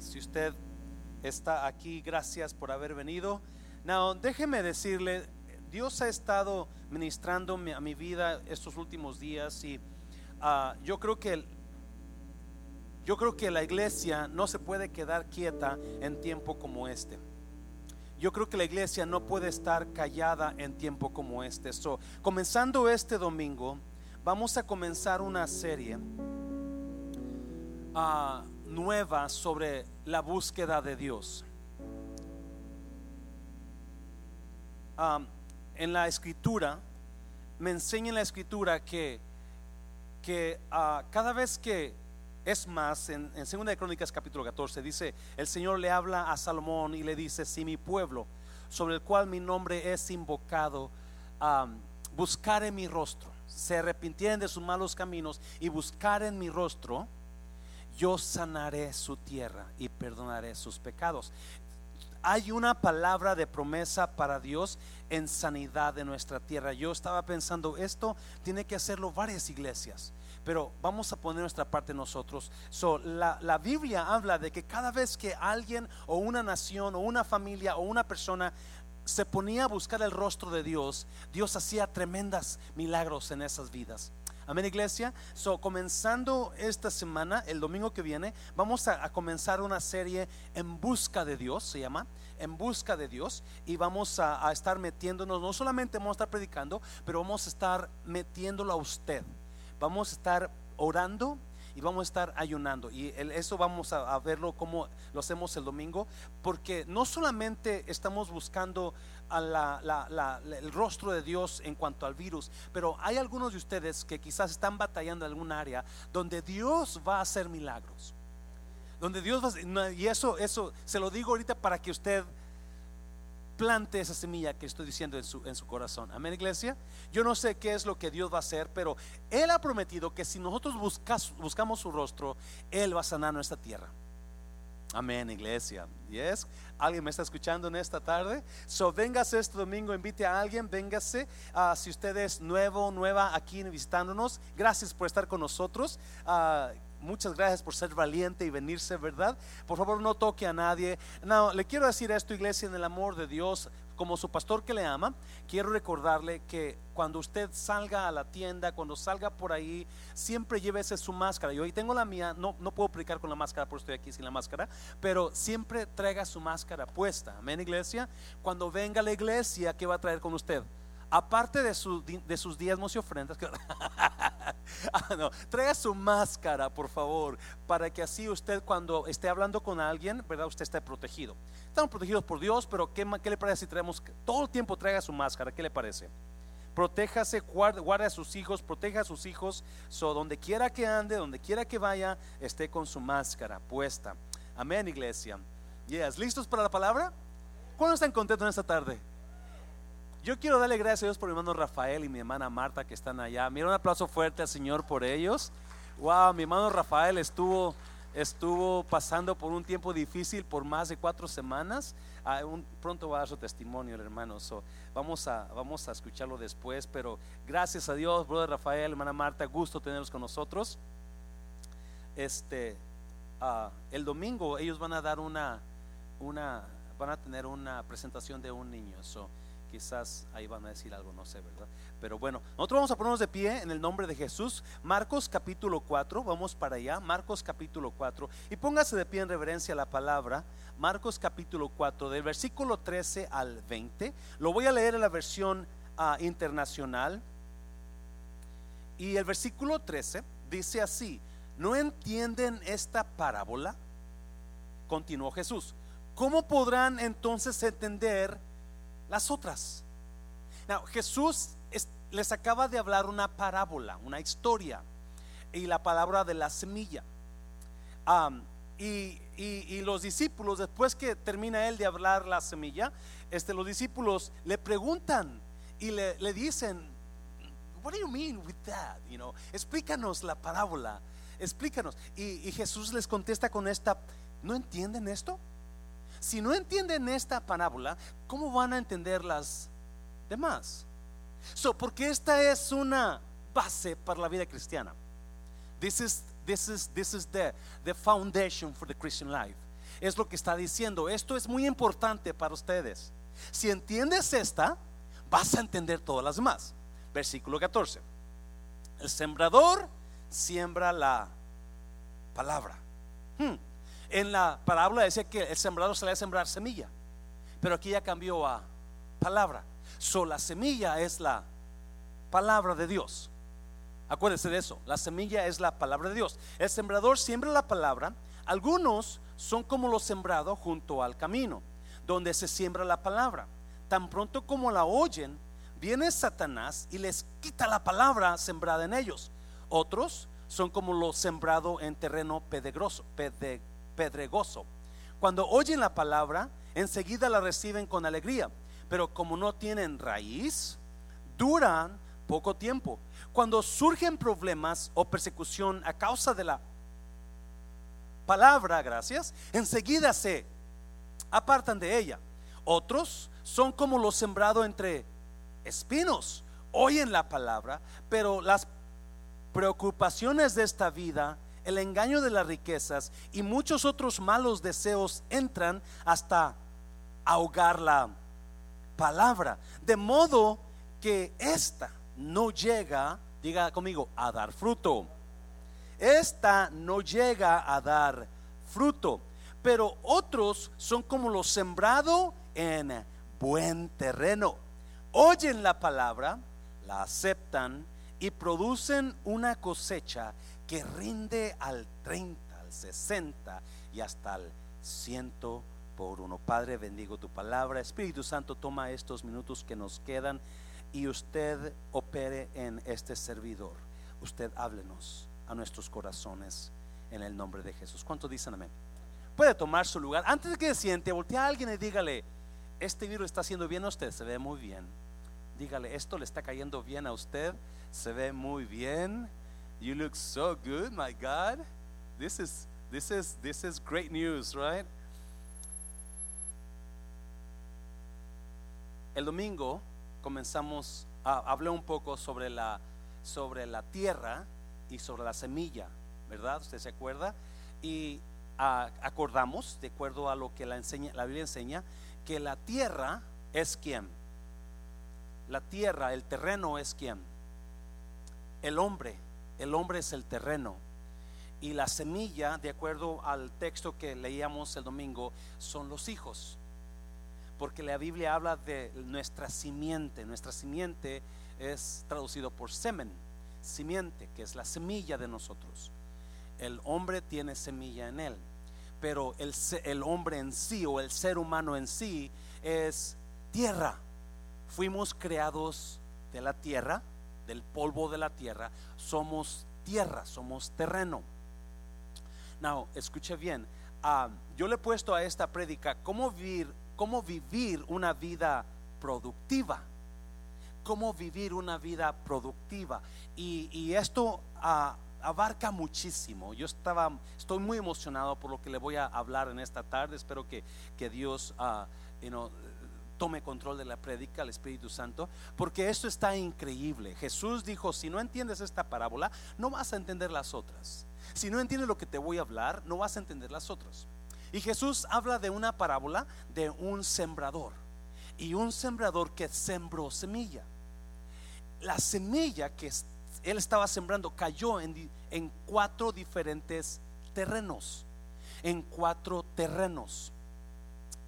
Si usted está aquí, gracias por haber venido. Now, déjeme decirle, Dios ha estado ministrando a mi vida estos últimos días y ah, yo creo que yo creo que la iglesia no se puede quedar quieta en tiempo como este. Yo creo que la iglesia no puede estar callada en tiempo como este. So, comenzando este domingo, vamos a comenzar una serie uh, nueva sobre la búsqueda de Dios. En la escritura, me enseña en la escritura que, que uh, cada vez que es más, en, en 2 de Crónicas capítulo 14 dice, el Señor le habla a Salomón y le dice, si mi pueblo, sobre el cual mi nombre es invocado, um, buscar en mi rostro, se arrepintieran de sus malos caminos y buscar en mi rostro, yo sanaré su tierra y perdonaré sus pecados. Hay una palabra de promesa para Dios en sanidad de nuestra tierra. Yo estaba pensando, esto tiene que hacerlo varias iglesias pero vamos a poner nuestra parte nosotros. So, la, la, Biblia habla de que cada vez que alguien o una nación o una familia o una persona se ponía a buscar el rostro de Dios, Dios hacía tremendas milagros en esas vidas. Amén, iglesia. So, comenzando esta semana, el domingo que viene, vamos a, comenzar una serie en busca de Dios, se llama, en busca de Dios, y vamos a, a estar metiéndonos, no solamente vamos a estar predicando, pero vamos a estar metiéndolo a usted. Vamos a estar orando y vamos a estar ayunando. Y eso vamos a, verlo como lo hacemos el domingo, porque no solamente estamos buscando el rostro de Dios en cuanto al virus, pero hay algunos de ustedes que quizás están batallando en algún área donde Dios va a hacer milagros. Donde Dios va y eso, eso se lo digo ahorita para que usted plante esa semilla que estoy diciendo en su, en su corazón. Amén, iglesia. Yo no sé qué es lo que Dios va a hacer, pero Él ha prometido que si nosotros buscamos su rostro, Él va a sanar nuestra tierra. Amén, iglesia. Yes. ¿Alguien me está escuchando en esta tarde? So, véngase este domingo, invite a alguien, véngase. Uh, si usted es nuevo, nueva aquí visitándonos, gracias por estar con nosotros. Uh, Muchas gracias por ser valiente y venirse, ¿verdad? Por favor, no toque a nadie. No, le quiero decir esto, iglesia, en el amor de Dios, como su pastor que le ama, quiero recordarle que cuando usted salga a la tienda, cuando salga por ahí, siempre llévese su máscara. Yo hoy tengo la mía, no, no puedo predicar con la máscara, por estoy aquí sin la máscara, pero siempre traiga su máscara puesta. Amén, iglesia. Cuando venga a la iglesia, ¿qué va a traer con usted? Aparte de, sus diezmos y ofrendas, ah, traiga su máscara, por favor, para que así usted cuando esté hablando con alguien, ¿verdad? Usted esté protegido. Estamos protegidos por Dios, pero ¿qué, qué le parece si traemos todo el tiempo traiga su máscara? ¿Qué le parece? Protéjase, guarde, a sus hijos, proteja a sus hijos, so donde quiera que ande, donde quiera que vaya, esté con su máscara puesta. Amén, iglesia. Yes, ¿listos para la palabra? ¿Cuándo están contentos en esta tarde? Yo quiero darle gracias a Dios por mi hermano Rafael y mi hermana Marta que están allá. Mira un aplauso fuerte al Señor por ellos. Wow, mi hermano Rafael estuvo, estuvo pasando por un tiempo difícil por más de cuatro semanas. Ah, pronto va a dar su testimonio el hermano. vamos, a, vamos a escucharlo después. Pero gracias a Dios, brother Rafael, hermana Marta, gusto tenerlos con nosotros. Este, ah, el domingo ellos van a dar una, una, van a tener una presentación de un niño. So, Quizás ahí van a decir algo, no sé, ¿verdad? Pero bueno, nosotros vamos a ponernos de pie en el nombre de Jesús. Marcos capítulo 4, vamos para allá. Marcos capítulo 4. Y póngase de pie en reverencia a la palabra. Marcos capítulo 4, del versículo 13 al 20. Lo voy a leer en la versión ah, internacional. Y el versículo 13 dice así, ¿no entienden esta parábola? Continuó Jesús. ¿Cómo podrán entonces entender las otras. Jesús les acaba de hablar una parábola, una historia, y la palabra de la semilla. y, los discípulos, después que termina él de hablar la semilla, este, los discípulos le preguntan y le, dicen, What do you mean with that? You know, explícanos la parábola, explícanos. Y, y Jesús les contesta con esta, ¿no entienden esto? Si no entienden esta parábola, ¿cómo van a entender las demás? So, porque esta es una base para la vida cristiana. This is, this is, this is the, the foundation for the Christian life. es lo que está diciendo. Esto es muy importante para ustedes. Si entiendes esta, vas a entender todas las demás. Versículo 14. El sembrador siembra la palabra. Hmm. En la parábola decía que el sembrador se le a sembrar semilla, pero aquí ya cambió a palabra. So, la semilla es la palabra de Dios. Acuérdense de eso, la semilla es la palabra de Dios. El sembrador siembra la palabra. Algunos son como los sembrados junto al camino, donde se siembra la palabra. Tan pronto como la oyen, viene Satanás y les quita la palabra sembrada en ellos. Otros son como los sembrados en terreno pedregoso, pedregoso. Cuando oyen la palabra, enseguida la reciben con alegría, pero como no tienen raíz, duran poco tiempo. Cuando surgen problemas o persecución a causa de la palabra, gracias, enseguida se apartan de ella. Otros son como los sembrados entre espinos, oyen la palabra, pero las preocupaciones de esta vida, el engaño de las riquezas y muchos otros malos deseos entran hasta ahogar la palabra, de modo que esta no llega, diga conmigo, a dar fruto. Esta no llega a dar fruto, pero otros son como los sembrado en buen terreno. Oyen la palabra, la aceptan y producen una cosecha que rinde al 30, al 60 y hasta al 100 por uno. Padre, bendigo tu palabra. Espíritu Santo, toma estos minutos que nos quedan y usted opere en este servidor. Usted háblenos a nuestros corazones en el nombre de Jesús. ¿Cuánto dicen amén? Puede tomar su lugar. Antes de que se siente, voltea a alguien y dígale, este virus está haciendo bien a usted, se ve muy bien. Dígale, esto le está cayendo bien a usted, se ve muy bien. You look so good, my God. This is this is this is great news, right? El domingo comenzamos, a, hablé un poco sobre la, sobre la tierra y sobre la semilla, ¿verdad? ¿Usted se acuerda? Y acordamos, de acuerdo a lo que la, enseña, la Biblia enseña, que la tierra es quien. La tierra, el terreno es quien. El hombre, el hombre es el terreno. Y la semilla, de acuerdo al texto que leíamos el domingo, son los hijos porque la Biblia habla de nuestra simiente. Nuestra simiente es traducido por semen, simiente, que es la semilla de nosotros. El hombre tiene semilla en él, pero el, el hombre en sí o el ser humano en sí es tierra. Fuimos creados de la tierra, del polvo de la tierra. Somos tierra, somos terreno. Now, escuche bien. Ah, yo le he puesto a esta prédica cómo vivir cómo vivir una vida productiva. Cómo vivir una vida productiva. Y, esto ah, abarca muchísimo. Yo estaba, estoy muy emocionado por lo que le voy a hablar en esta tarde. Espero que, que Dios uh, tome control de la prédica, el Espíritu Santo, porque esto está increíble. Jesús dijo, si no entiendes esta parábola, no vas a entender las otras. Si no entiendes lo que te voy a hablar, no vas a entender las otras. Y Jesús habla de una parábola de un sembrador y un sembrador que sembró semilla. La semilla que él estaba sembrando cayó en, en cuatro diferentes terrenos, en cuatro terrenos.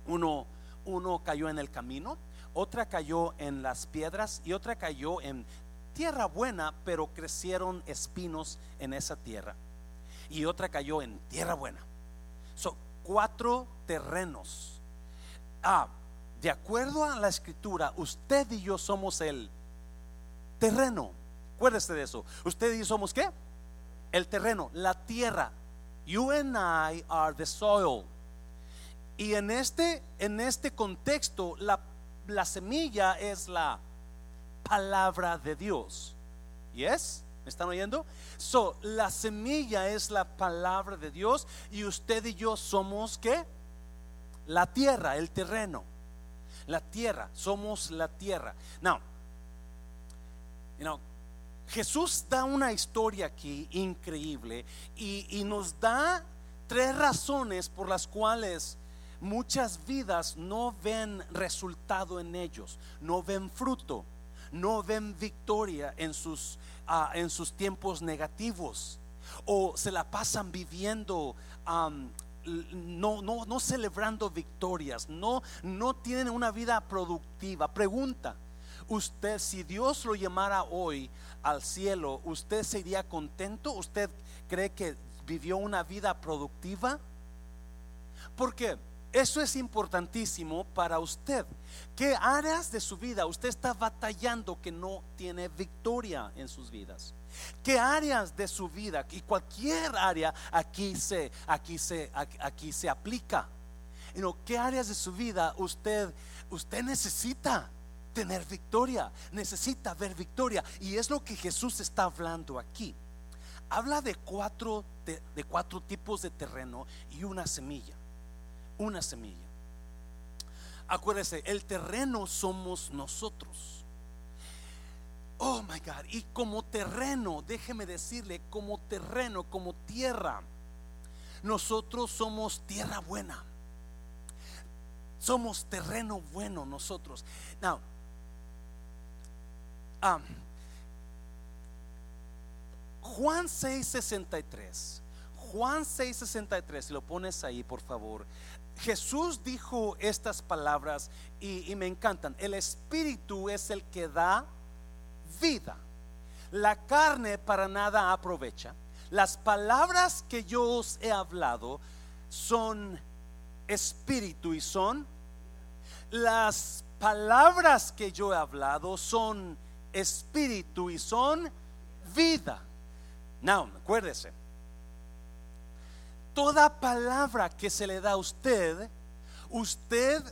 Uno, uno cayó en el camino, otra cayó en las piedras y otra cayó en tierra buena, pero crecieron espinos en esa tierra. Y otra cayó en tierra buena cuatro terrenos. Ah, de acuerdo a la escritura, usted y yo somos el terreno. Acuérdese de eso. Usted y yo somos qué? El terreno, la tierra. You and I are the soil. Y en este, en este contexto, la, la semilla es la palabra de Dios. ¿Yes? ¿Me están oyendo? So, la semilla es la palabra de Dios y usted y yo somos qué? La tierra, el terreno. La tierra, somos la tierra. Now, you know, Jesús da una historia aquí increíble y, y nos da tres razones por las cuales muchas vidas no ven resultado en ellos, no ven fruto, no ven victoria en sus, ah, en sus tiempos negativos o se la pasan viviendo no, no, no celebrando victorias, no, no tienen una vida productiva. Pregunta, usted si Dios lo llamara hoy al cielo, ¿usted sería contento? ¿Usted cree que vivió una vida productiva? Porque eso es importantísimo para usted. ¿Qué áreas de su vida usted está batallando que no tiene victoria en sus vidas? ¿Qué áreas de su vida y cualquier área aquí se aquí se aquí, se aplica? ¿Qué áreas de su vida usted usted necesita tener victoria, necesita ver victoria y es lo que Jesús está hablando aquí. Habla de cuatro de cuatro tipos de terreno y una semilla. Una semilla. Acuérdese, el terreno somos nosotros. Oh my God. Y como terreno, déjeme decirle, como terreno, como tierra, nosotros somos tierra buena. Somos terreno bueno nosotros. Now, um, Juan 6:63. Juan 6:63, si lo pones ahí, por favor. Jesús dijo estas palabras y, me encantan. El Espíritu es el que da vida. La carne para nada aprovecha. Las palabras que yo os he hablado son espíritu y son las palabras que yo he hablado son espíritu y son vida. Now, acuérdese. Toda palabra que se le da a usted, usted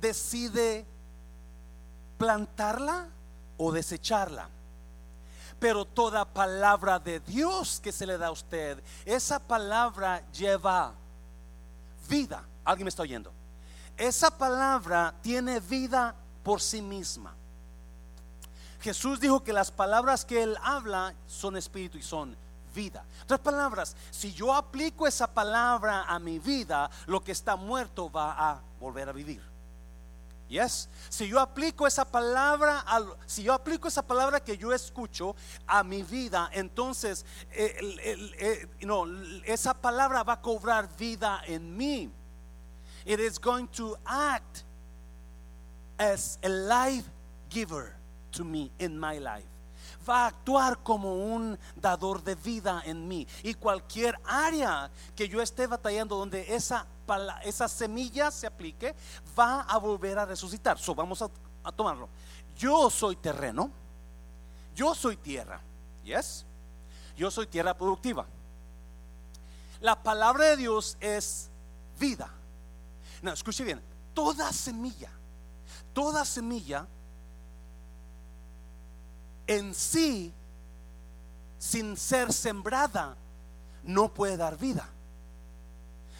decide plantarla o desecharla. Pero toda palabra de Dios que se le da a usted, esa palabra lleva vida. ¿Alguien me está oyendo? Esa palabra tiene vida por sí misma. Jesús dijo que las palabras que Él habla son espíritu y son vida. Otras palabras, si yo aplico esa palabra a mi vida, lo que está muerto va a volver a vivir. Yes. Si yo aplico esa palabra, si yo aplico esa palabra que yo escucho a mi vida, entonces eh, no, esa palabra va a cobrar vida en mí. It is going to act as a life giver to me in my life. Va a actuar como un dador de vida en mí. Y cualquier área que yo esté batallando donde esa esa semilla se aplique, va a volver a resucitar. Vamos a, tomarlo. Yo soy terreno, yo soy tierra, yes, yo soy tierra productiva. La palabra de Dios es vida. No, escuche bien, toda semilla, toda semilla en sí, sin ser sembrada, no puede dar vida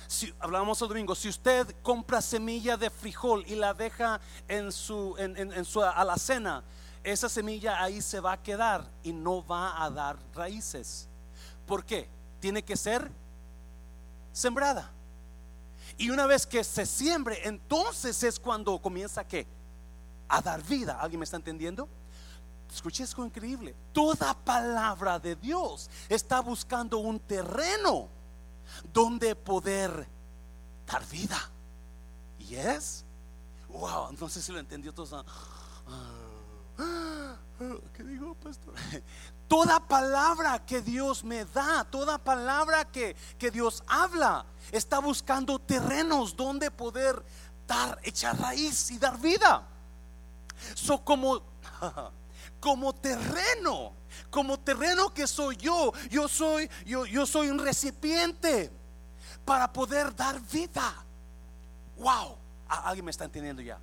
si hablábamos el domingo, si usted compra semilla de frijol y la deja en su, en, su alacena, esa semilla ahí se va a quedar y no va a dar raíces. ¿Por qué? Tiene que ser sembrada. Y una vez que se siembre, entonces es cuando comienza a dar vida. ¿Alguien me está entendiendo? Escuché esto increíble. Toda palabra de Dios está buscando un terreno donde poder dar vida. Y es, wow, no sé si lo entendió todos. ¿Qué digo, pastor? Toda palabra que Dios me da, toda palabra que, que Dios habla, está buscando terrenos donde poder dar, echar raíz y dar vida. So como, como terreno como terreno que soy yo, yo soy, yo, yo soy un recipiente para poder dar vida. Wow, alguien me está entendiendo ya.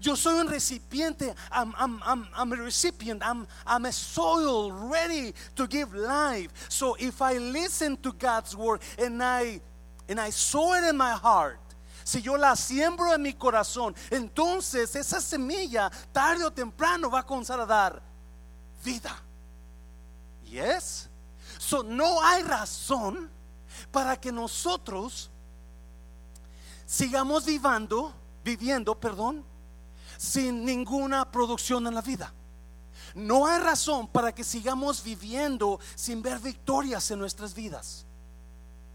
Yo soy un recipiente. I'm, I'm, I'm, I'm, a recipient. I'm, I'm a soil ready to give life. So if I listen to God's word and I, and I sow it in my heart, si yo la siembro en mi corazón, entonces esa semilla tarde o temprano va a comenzar a dar vida. Yes. So no hay razón para que nosotros sigamos viviendo, viviendo, perdón, sin ninguna producción en la vida. No hay razón para que sigamos viviendo sin ver victorias en nuestras vidas.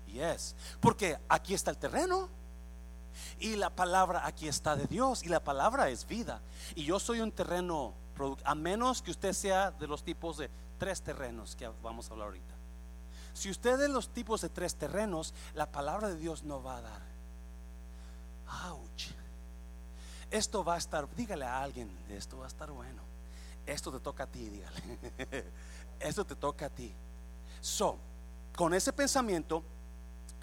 Y es porque aquí está el terreno y la palabra aquí está de Dios y la palabra es vida. Y yo soy un terreno, a menos que usted sea de los tipos de tres terrenos que vamos a hablar ahorita. Si usted es de los tipos de tres terrenos, la palabra de Dios no va a dar. Ouch. Esto va a estar, dígale a alguien, esto va a estar bueno. Esto te toca a ti, dígale. esto te toca a ti. So, con ese pensamiento,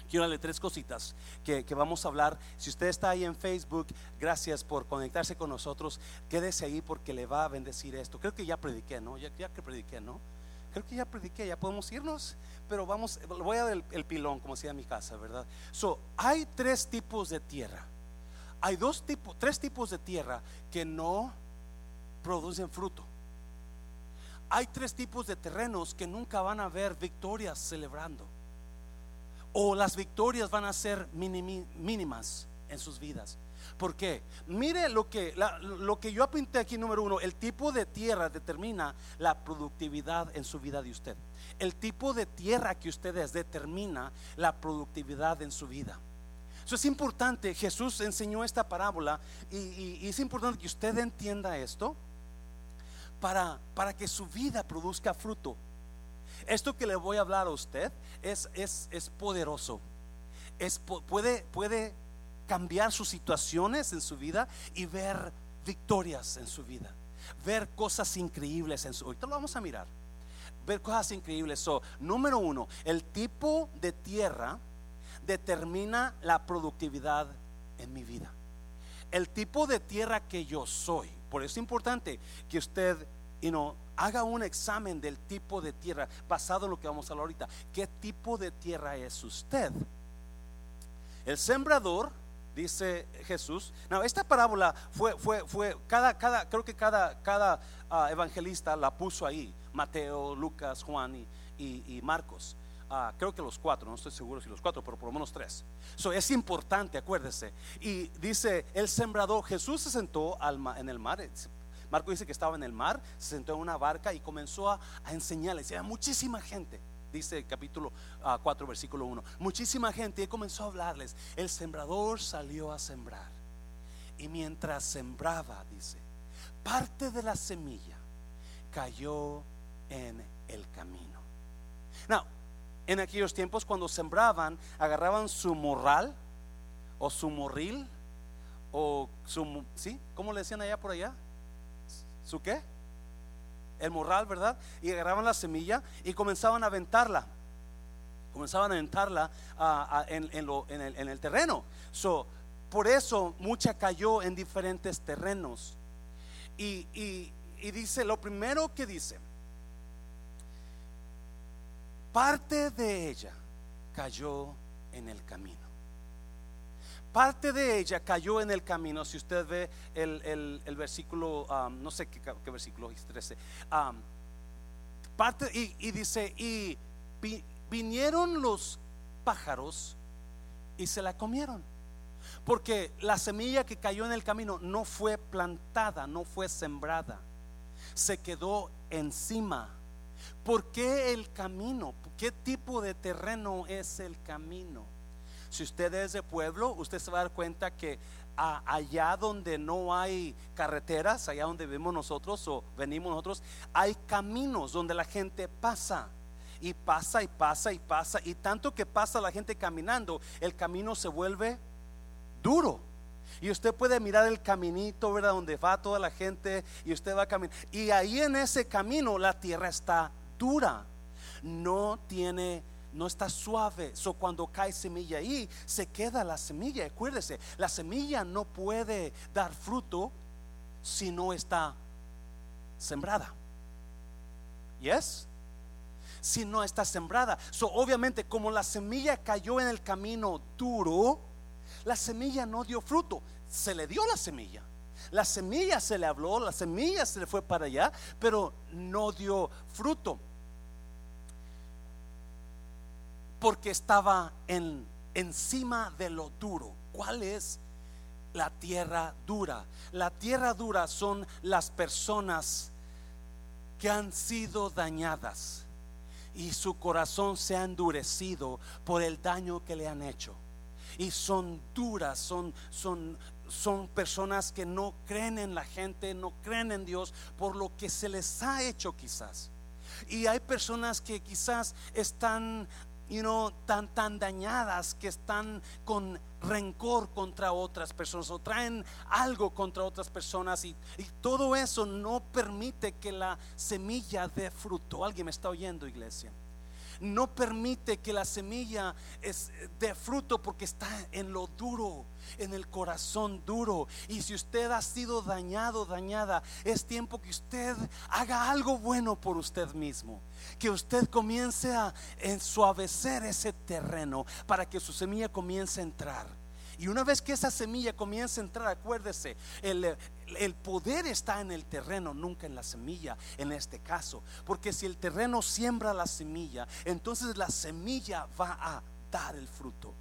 quiero darle tres cositas que, vamos a hablar. Si usted está ahí en Facebook, gracias por conectarse con nosotros. Quédese ahí porque le va a bendecir esto. Creo que ya prediqué, ¿no? Ya, que prediqué, ¿no? Creo que ya prediqué, ya podemos irnos, pero vamos, voy a dar el, pilón, como decía mi casa, ¿verdad? So, hay tres tipos de tierra. Hay dos tipos, tres tipos de tierra que no producen fruto. Hay tres tipos de terrenos que nunca van a ver victorias celebrando o las victorias van a ser mínimas en sus vidas. ¿Por qué? Mire lo que, lo que yo apunté aquí, número uno, el tipo de tierra determina la productividad en su vida de usted. El tipo de tierra que usted es determina la productividad en su vida. Eso es importante. Jesús enseñó esta parábola y, es importante que usted entienda esto para, para que su vida produzca fruto. Esto que le voy a hablar a usted es, es, es poderoso. Es, puede, puede cambiar sus situaciones en su vida y ver victorias en su vida. Ver cosas increíbles en su Ahorita lo vamos a mirar. Ver cosas increíbles. Número uno, el tipo de tierra determina la productividad en mi vida. El tipo de tierra que yo soy. Por eso es importante que usted y no haga un examen del tipo de tierra basado en lo que vamos a hablar ahorita. ¿Qué tipo de tierra es usted? El sembrador, dice Jesús. No, esta parábola fue, fue, fue, cada, cada, creo que cada, cada ah, evangelista la puso ahí. Mateo, Lucas, Juan y, Marcos. Ah, creo que los cuatro, no estoy seguro si los cuatro, pero por lo menos tres. Eso es importante, acuérdese. Y dice el sembrador, Jesús se sentó en el mar, Marco dice que estaba en el mar, se sentó en una barca y comenzó a, enseñarles. Había muchísima gente, dice el capítulo 4, ah, versículo 1. Muchísima gente y comenzó a hablarles. El sembrador salió a sembrar. Y mientras sembraba, dice, parte de la semilla cayó en el camino. Now, en aquellos tiempos cuando sembraban, agarraban su morral o su morril o su, ¿sí? ¿Cómo le decían allá por allá? ¿Su qué? El morral, ¿verdad? Y agarraban la semilla y comenzaban a aventarla. Comenzaban a aventarla en, el, terreno. Por eso mucha cayó en diferentes terrenos. Y dice, lo primero que dice, parte de ella cayó en el camino parte de ella cayó en el camino. Si usted ve el, versículo, um, no sé qué, versículo 13, um, parte y, dice, y vinieron los pájaros y se la comieron. Porque la semilla que cayó en el camino no fue plantada, no fue sembrada, se quedó encima. ¿Por qué el camino? ¿Qué tipo de terreno es el camino? Si usted es de pueblo, usted se va a dar cuenta que allá donde no hay carreteras, allá donde vivimos nosotros o venimos nosotros, hay caminos donde la gente pasa. Y pasa y pasa y pasa. Y tanto que pasa la gente caminando, el camino se vuelve duro. Y usted puede mirar el caminito, ¿verdad? Donde va toda la gente y usted va a caminar. Y ahí en ese camino la tierra está dura. No tiene no está suave. So cuando cae semilla ahí, se queda la semilla. Acuérdese, la semilla no puede dar fruto si no está sembrada. ¿Yes? Si no está sembrada. So obviamente, como la semilla cayó en el camino duro, la semilla no dio fruto. Se le dio la semilla. La semilla se le habló, la semilla se le fue para allá, pero no dio fruto. Porque estaba en, encima de lo duro. ¿Cuál es la tierra dura? La tierra dura son las personas que han sido dañadas y su corazón se ha endurecido por el daño que le han hecho. Y son duras, son, son, son personas que no creen en la gente, no creen en Dios por lo que se les ha hecho quizás. Y hay personas que quizás están you know, tan, tan dañadas que están con rencor contra otras personas o traen algo contra otras personas y, y, todo eso no permite que la semilla dé fruto. ¿Alguien me está oyendo, iglesia? No permite que la semilla es de fruto porque está en lo duro, en el corazón duro. Y si usted ha sido dañado, dañada, es tiempo que usted haga algo bueno por usted mismo. Que usted comience a ensuavecer ese terreno para que su semilla comience a entrar. Y una vez que esa semilla comienza a entrar, acuérdese, el, poder está en el terreno, nunca en la semilla, en este caso. Porque si el terreno siembra la semilla, entonces la semilla va a dar el fruto.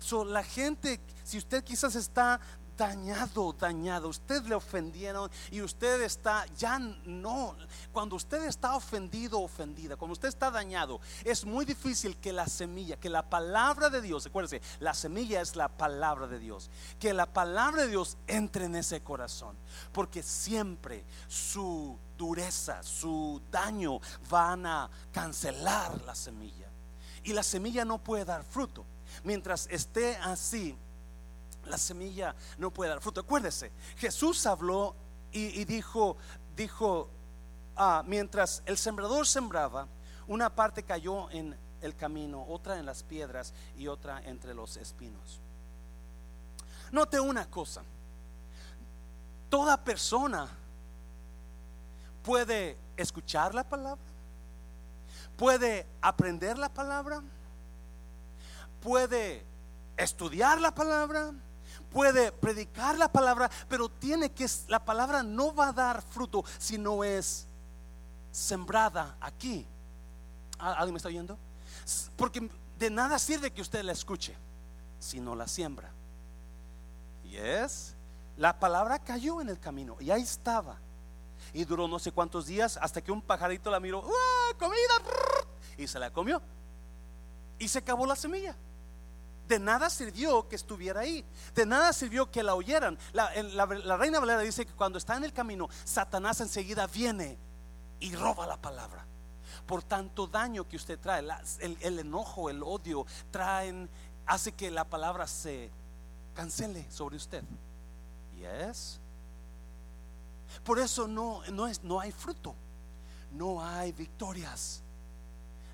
So, la gente, si usted quizás está dañado, dañado. Usted le ofendieron y usted está, ya no, cuando usted está ofendido, ofendida, cuando usted está dañado, es muy difícil que la semilla, que la palabra de Dios, acuérdese, la semilla es la palabra de Dios, que la palabra de Dios entre en ese corazón, porque siempre su dureza, su daño van a cancelar la semilla. Y la semilla no puede dar fruto. Mientras esté así, la semilla no puede dar fruto. Acuérdese, Jesús habló y, dijo, dijo, ah, mientras el sembrador sembraba, una parte cayó en el camino, otra en las piedras y otra entre los espinos. Note una cosa, toda persona puede escuchar la palabra, puede aprender la palabra, puede estudiar la palabra, puede predicar la palabra, pero tiene que, la palabra no va a dar fruto si no es sembrada aquí. ¿Alguien me está oyendo? Porque de nada sirve que usted la escuche si no la siembra. Y es, la palabra cayó en el camino y ahí estaba. Y duró no sé cuántos días hasta que un pajarito la miró, comida! Y se la comió. Y se acabó la semilla. De nada sirvió que estuviera ahí. De nada sirvió que la oyeran. La, reina Valera dice que cuando está en el camino, Satanás enseguida viene y roba la palabra. Por tanto daño que usted trae, el, enojo, el odio, traen, hace que la palabra se cancele sobre usted. Y es. Por eso no, no, es, no hay fruto, no hay victorias,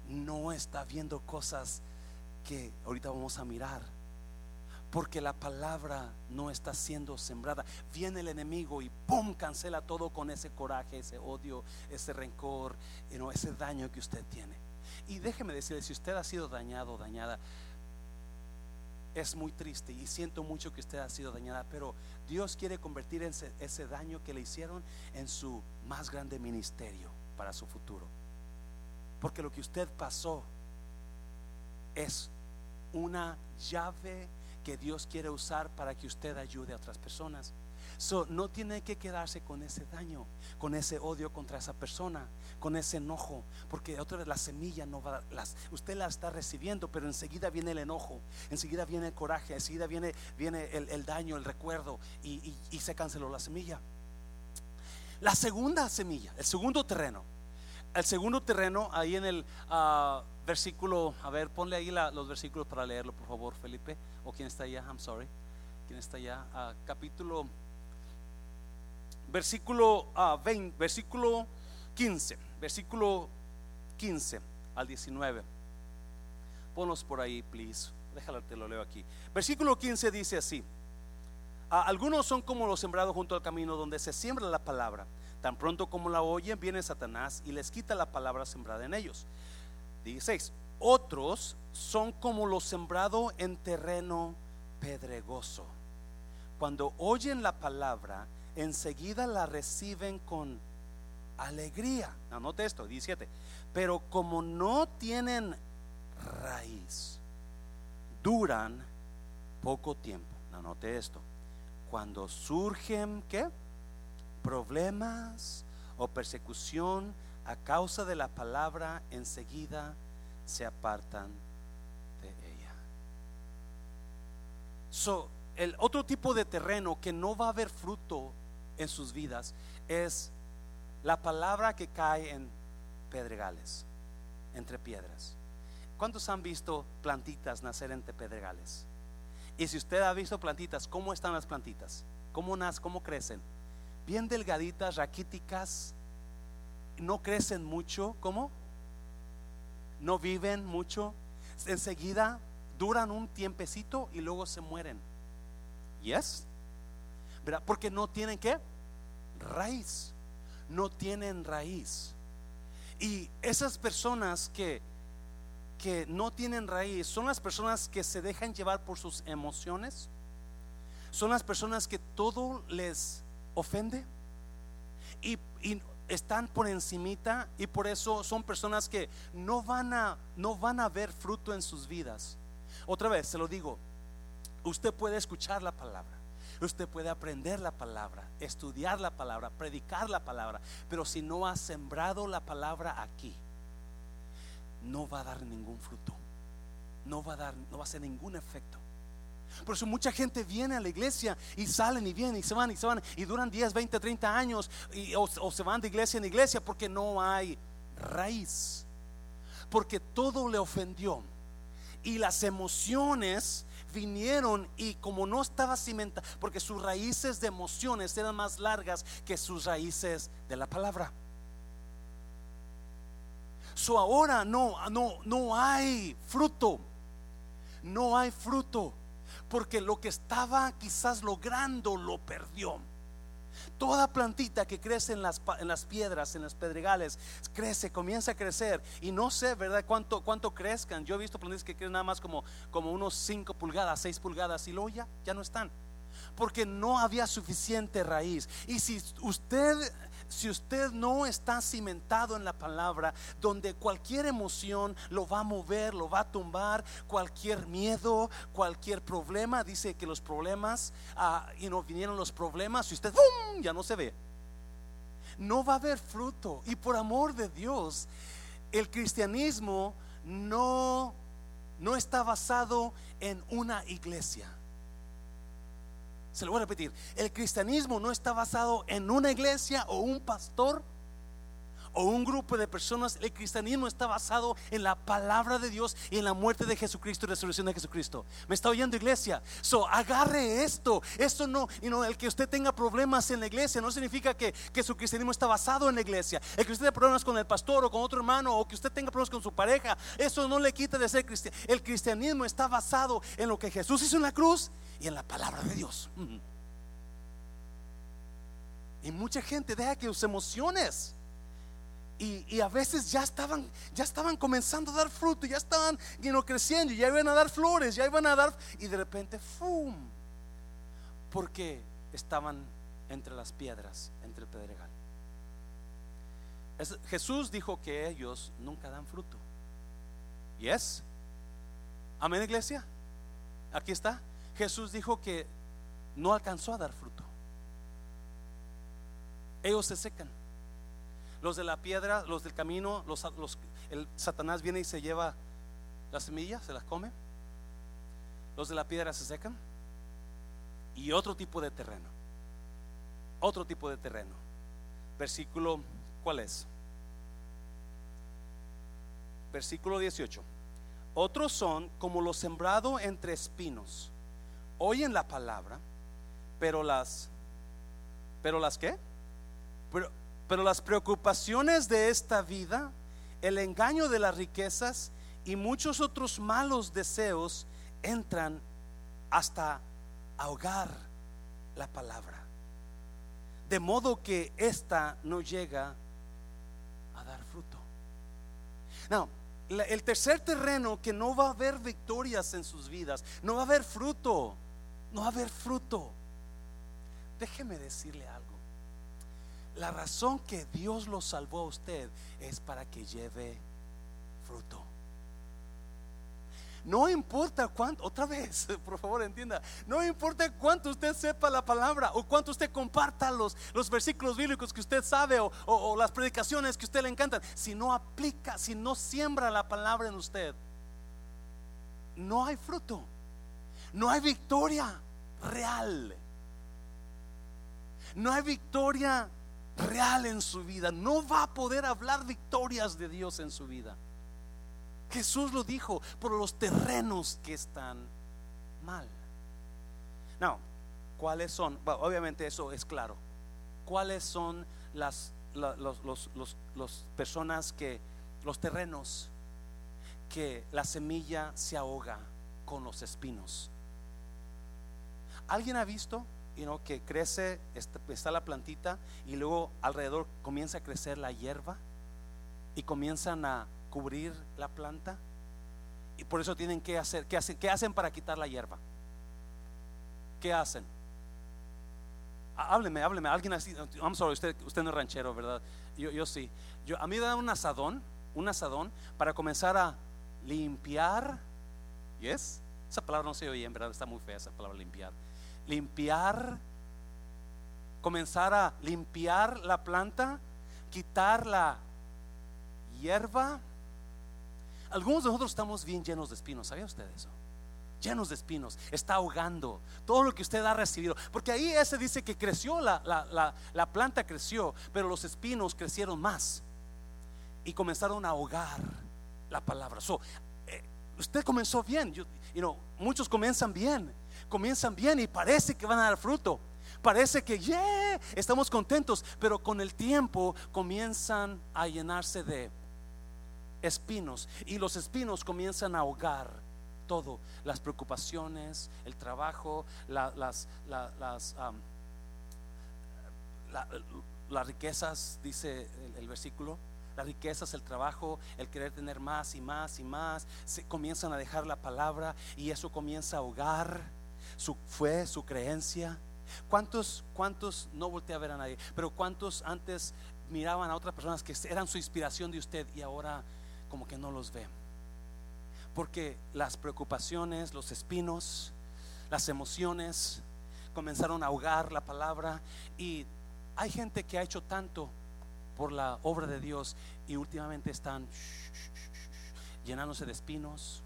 no está viendo cosas que ahorita vamos a mirar. Porque la palabra no está siendo sembrada. Viene el enemigo y ¡pum! cancela todo con ese coraje, ese odio, ese rencor, ese daño que usted tiene. Y déjeme decirle, si usted ha sido dañado, dañada, es muy triste y siento mucho que usted ha sido dañada, pero Dios quiere convertir ese, ese daño que le hicieron en su más grande ministerio para su futuro. Porque lo que usted pasó es una llave que Dios quiere usar para que usted ayude a otras personas. So, no tiene que quedarse con ese daño, con ese odio contra esa persona, con ese enojo, porque otra vez la semilla no va, las, usted la está recibiendo, pero enseguida viene el enojo, enseguida viene el coraje, enseguida viene, viene el, daño, el recuerdo y, se canceló la semilla. La segunda semilla, el segundo terreno, el segundo terreno ahí en el uh, versículo, a ver, ponle ahí los versículos para leerlo, por favor, Felipe. O quien está allá, I'm sorry. ¿Quién está allá? Ah, capítulo, versículo, 20, ah, versículo 15, versículo 15 al 19. Ponlos por ahí, please. Déjalo, te lo leo aquí. Versículo 15 dice así. Algunos son como los sembrados junto al camino donde se siembra la palabra. Tan pronto como la oyen, viene Satanás y les quita la palabra sembrada en ellos. 16. Otros son como lo sembrado en terreno pedregoso. Cuando oyen la palabra, enseguida la reciben con alegría. Anote esto, 17. Pero como no tienen raíz. Duran poco tiempo. Anote esto. Cuando surgen, ¿qué? Problemas o persecución a causa de la palabra, enseguida se apartan de ella. So, el otro tipo de terreno que no va a haber fruto en sus vidas es la palabra que cae en pedregales, entre piedras. ¿Cuántos han visto plantitas nacer entre pedregales? Y si usted ha visto plantitas, ¿cómo están las plantitas? ¿Cómo, nas, cómo crecen? Bien delgaditas, raquíticas, no crecen mucho, ¿cómo? No viven mucho. Enseguida duran un tiempecito y luego se mueren. ¿Yes? ¿Verdad? Porque no tienen qué? Raíz. No tienen raíz. Y esas personas que que no tienen raíz son las personas que se dejan llevar por sus emociones. Son las personas que todo les ofende y, están por encimita y por eso son personas que no van a no van a ver fruto en sus vidas. Otra vez se lo digo, usted puede escuchar la palabra, usted puede aprender la palabra, estudiar la palabra, predicar la palabra, pero si no ha sembrado la palabra aquí, no va a dar ningún fruto. No va a dar, no va a hacer ningún efecto. Por eso mucha gente viene a la iglesia y salen y vienen y se van y se van y duran 10, 20, 30 años y, o, se van de iglesia en iglesia porque no hay raíz. Porque todo le ofendió. Y las emociones vinieron y como no estaba cimentada, porque sus raíces de emociones eran más largas que sus raíces de la palabra. So ahora no, no, no hay fruto. No hay fruto. Porque lo que estaba quizás logrando lo perdió. Toda plantita que crece en las, en las piedras, en las pedregales, crece, comienza a crecer. Y no sé, ¿verdad? Cuánto, cuánto crezcan. Yo he visto plantitas que crecen nada más como, como unos 5 pulgadas, 6 pulgadas. Y luego ya, ya no están. Porque no había suficiente raíz. Y si usted si usted no está cimentado en la palabra, donde cualquier emoción lo va a mover, lo va a tumbar, cualquier miedo, cualquier problema, dice que los problemas, ah, y no vinieron los problemas, y usted ya no se ve. No va a haber fruto. Y por amor de Dios, el cristianismo no, no está basado en una iglesia. Se lo voy a repetir. El cristianismo no está basado en una iglesia o un pastor o un grupo de personas. El cristianismo está basado en la palabra de Dios y en la muerte de Jesucristo y resurrección de Jesucristo. ¿Me está oyendo iglesia? So, agarre esto. Esto no, el que usted tenga problemas en la iglesia no significa que, que su cristianismo está basado en la iglesia. El que usted tenga problemas con el pastor o con otro hermano o que usted tenga problemas con su pareja, eso no le quita de ser cristiano. El cristianismo está basado en lo que Jesús hizo en la cruz y en la palabra de Dios. Y mucha gente deja que sus emociones y, a veces ya estaban, ya estaban comenzando a dar fruto, ya estaban creciendo, ya iban a dar flores, ya iban a dar, y de repente, ¡fum! Porque estaban entre las piedras, entre el pedregal. Jesús dijo que ellos nunca dan fruto. ¿Yes? Amén, iglesia. Aquí está. Jesús dijo que no alcanzó a dar fruto. Ellos se secan. Los de la piedra, los del camino, los, el Satanás viene y se lleva las semillas, se las come. Los de la piedra se secan. Y otro tipo de terreno. Otro tipo de terreno. Versículo, ¿cuál es? Versículo 18. Otros son como lo sembrado entre espinos oyen la palabra, pero las, pero las qué? Pero, pero las preocupaciones de esta vida, el engaño de las riquezas y muchos otros malos deseos entran hasta ahogar la palabra. De modo que ésta no llega a dar fruto. Now, el tercer terreno que no va a haber victorias en sus vidas, no va a haber fruto no va a haber fruto. Déjeme decirle algo. La razón que Dios lo salvó a usted es para que lleve fruto. No importa cuánto, otra vez, por favor entienda, no importa cuánto usted sepa la palabra o cuánto usted comparta los, los versículos bíblicos que usted sabe o, o las predicaciones que usted le encantan, si no aplica, si no siembra la palabra en usted, no hay fruto, no hay victoria real, no hay victoria real en su vida, no va a poder hablar victorias de Dios en su vida. Jesús lo dijo por los terrenos que están mal. No, ¿cuáles son? obviamente eso es claro. ¿Cuáles son las los, personas que los terrenos que la semilla se ahoga con los espinos? ¿Alguien ha visto you know, que crece, está la plantita y luego alrededor comienza a crecer la hierba y comienzan a cubrir la planta. Y por eso tienen que hacer, ¿qué hacen? ¿Qué hacen para quitar la hierba? ¿Qué hacen? Hábleme, hábleme, alguien así, I'm sorry, usted, usted no es ranchero, ¿verdad? Yo, yo sí. Yo, a mí me da un asadón, un asadón para comenzar a limpiar. ¿Yes? Esa palabra no se oye, en verdad está muy fea esa palabra limpiar. Limpiar, comenzar a limpiar la planta, quitar la hierba algunos de nosotros estamos bien llenos de espinos, ¿sabía usted eso? Llenos de espinos, está ahogando todo lo que usted ha recibido. Porque ahí ese dice que creció, la, la, planta creció, pero los espinos crecieron más y comenzaron a ahogar la palabra. Eh, usted comenzó bien, you, know, muchos comienzan bien, comienzan bien y parece que van a dar fruto. Parece que yeah, estamos contentos, pero con el tiempo comienzan a llenarse de espinos y los espinos comienzan a ahogar todo, las preocupaciones, el trabajo, las, las, riquezas, dice el, versículo, las riquezas, el trabajo, el querer tener más y más y más, se comienzan a dejar la palabra y eso comienza a ahogar su fe, su creencia. ¿Cuántos, cuántos, no volteé a ver a nadie, pero cuántos antes miraban a otras personas que eran su inspiración de usted y ahora como que no los ve. Porque las preocupaciones, los espinos, las emociones comenzaron a ahogar la palabra y hay gente que ha hecho tanto por la obra de Dios y últimamente están llenándose de espinos,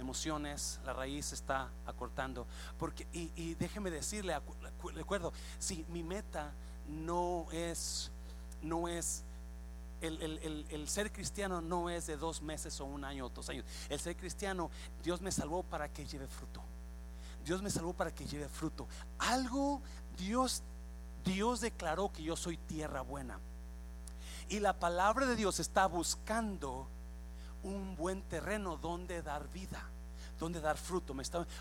emociones, la raíz está acortando. Porque, y, y déjeme decirle, recuerdo, si mi meta no es, no es el, ser cristiano no es de dos meses o un año o dos años. El ser cristiano, Dios me salvó para que lleve fruto. Dios me salvó para que lleve fruto. Algo, Dios, Dios declaró que yo soy tierra buena. Y la palabra de Dios está buscando un buen terreno donde dar vida, donde dar fruto.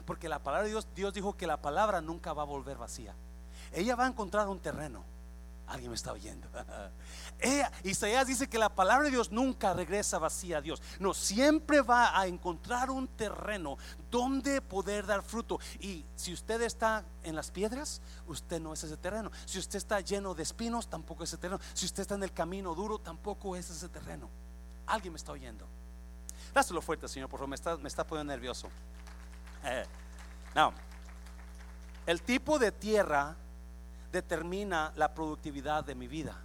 Porque la palabra de Dios, Dios dijo que la palabra nunca va a volver vacía. Ella va a encontrar un terreno Alguien me está oyendo. Isaías dice que la palabra de Dios nunca regresa vacía a Dios. No, siempre va a encontrar un terreno donde poder dar fruto. Y si usted está en las piedras, usted no es ese terreno. Si usted está lleno de espinos, tampoco es ese terreno. Si usted está en el camino duro, tampoco es ese terreno. Alguien me está oyendo. Dáselo fuerte, Señor, por favor, me está, me está poniendo nervioso. Eh, no, el tipo de tierra determina la productividad de mi vida.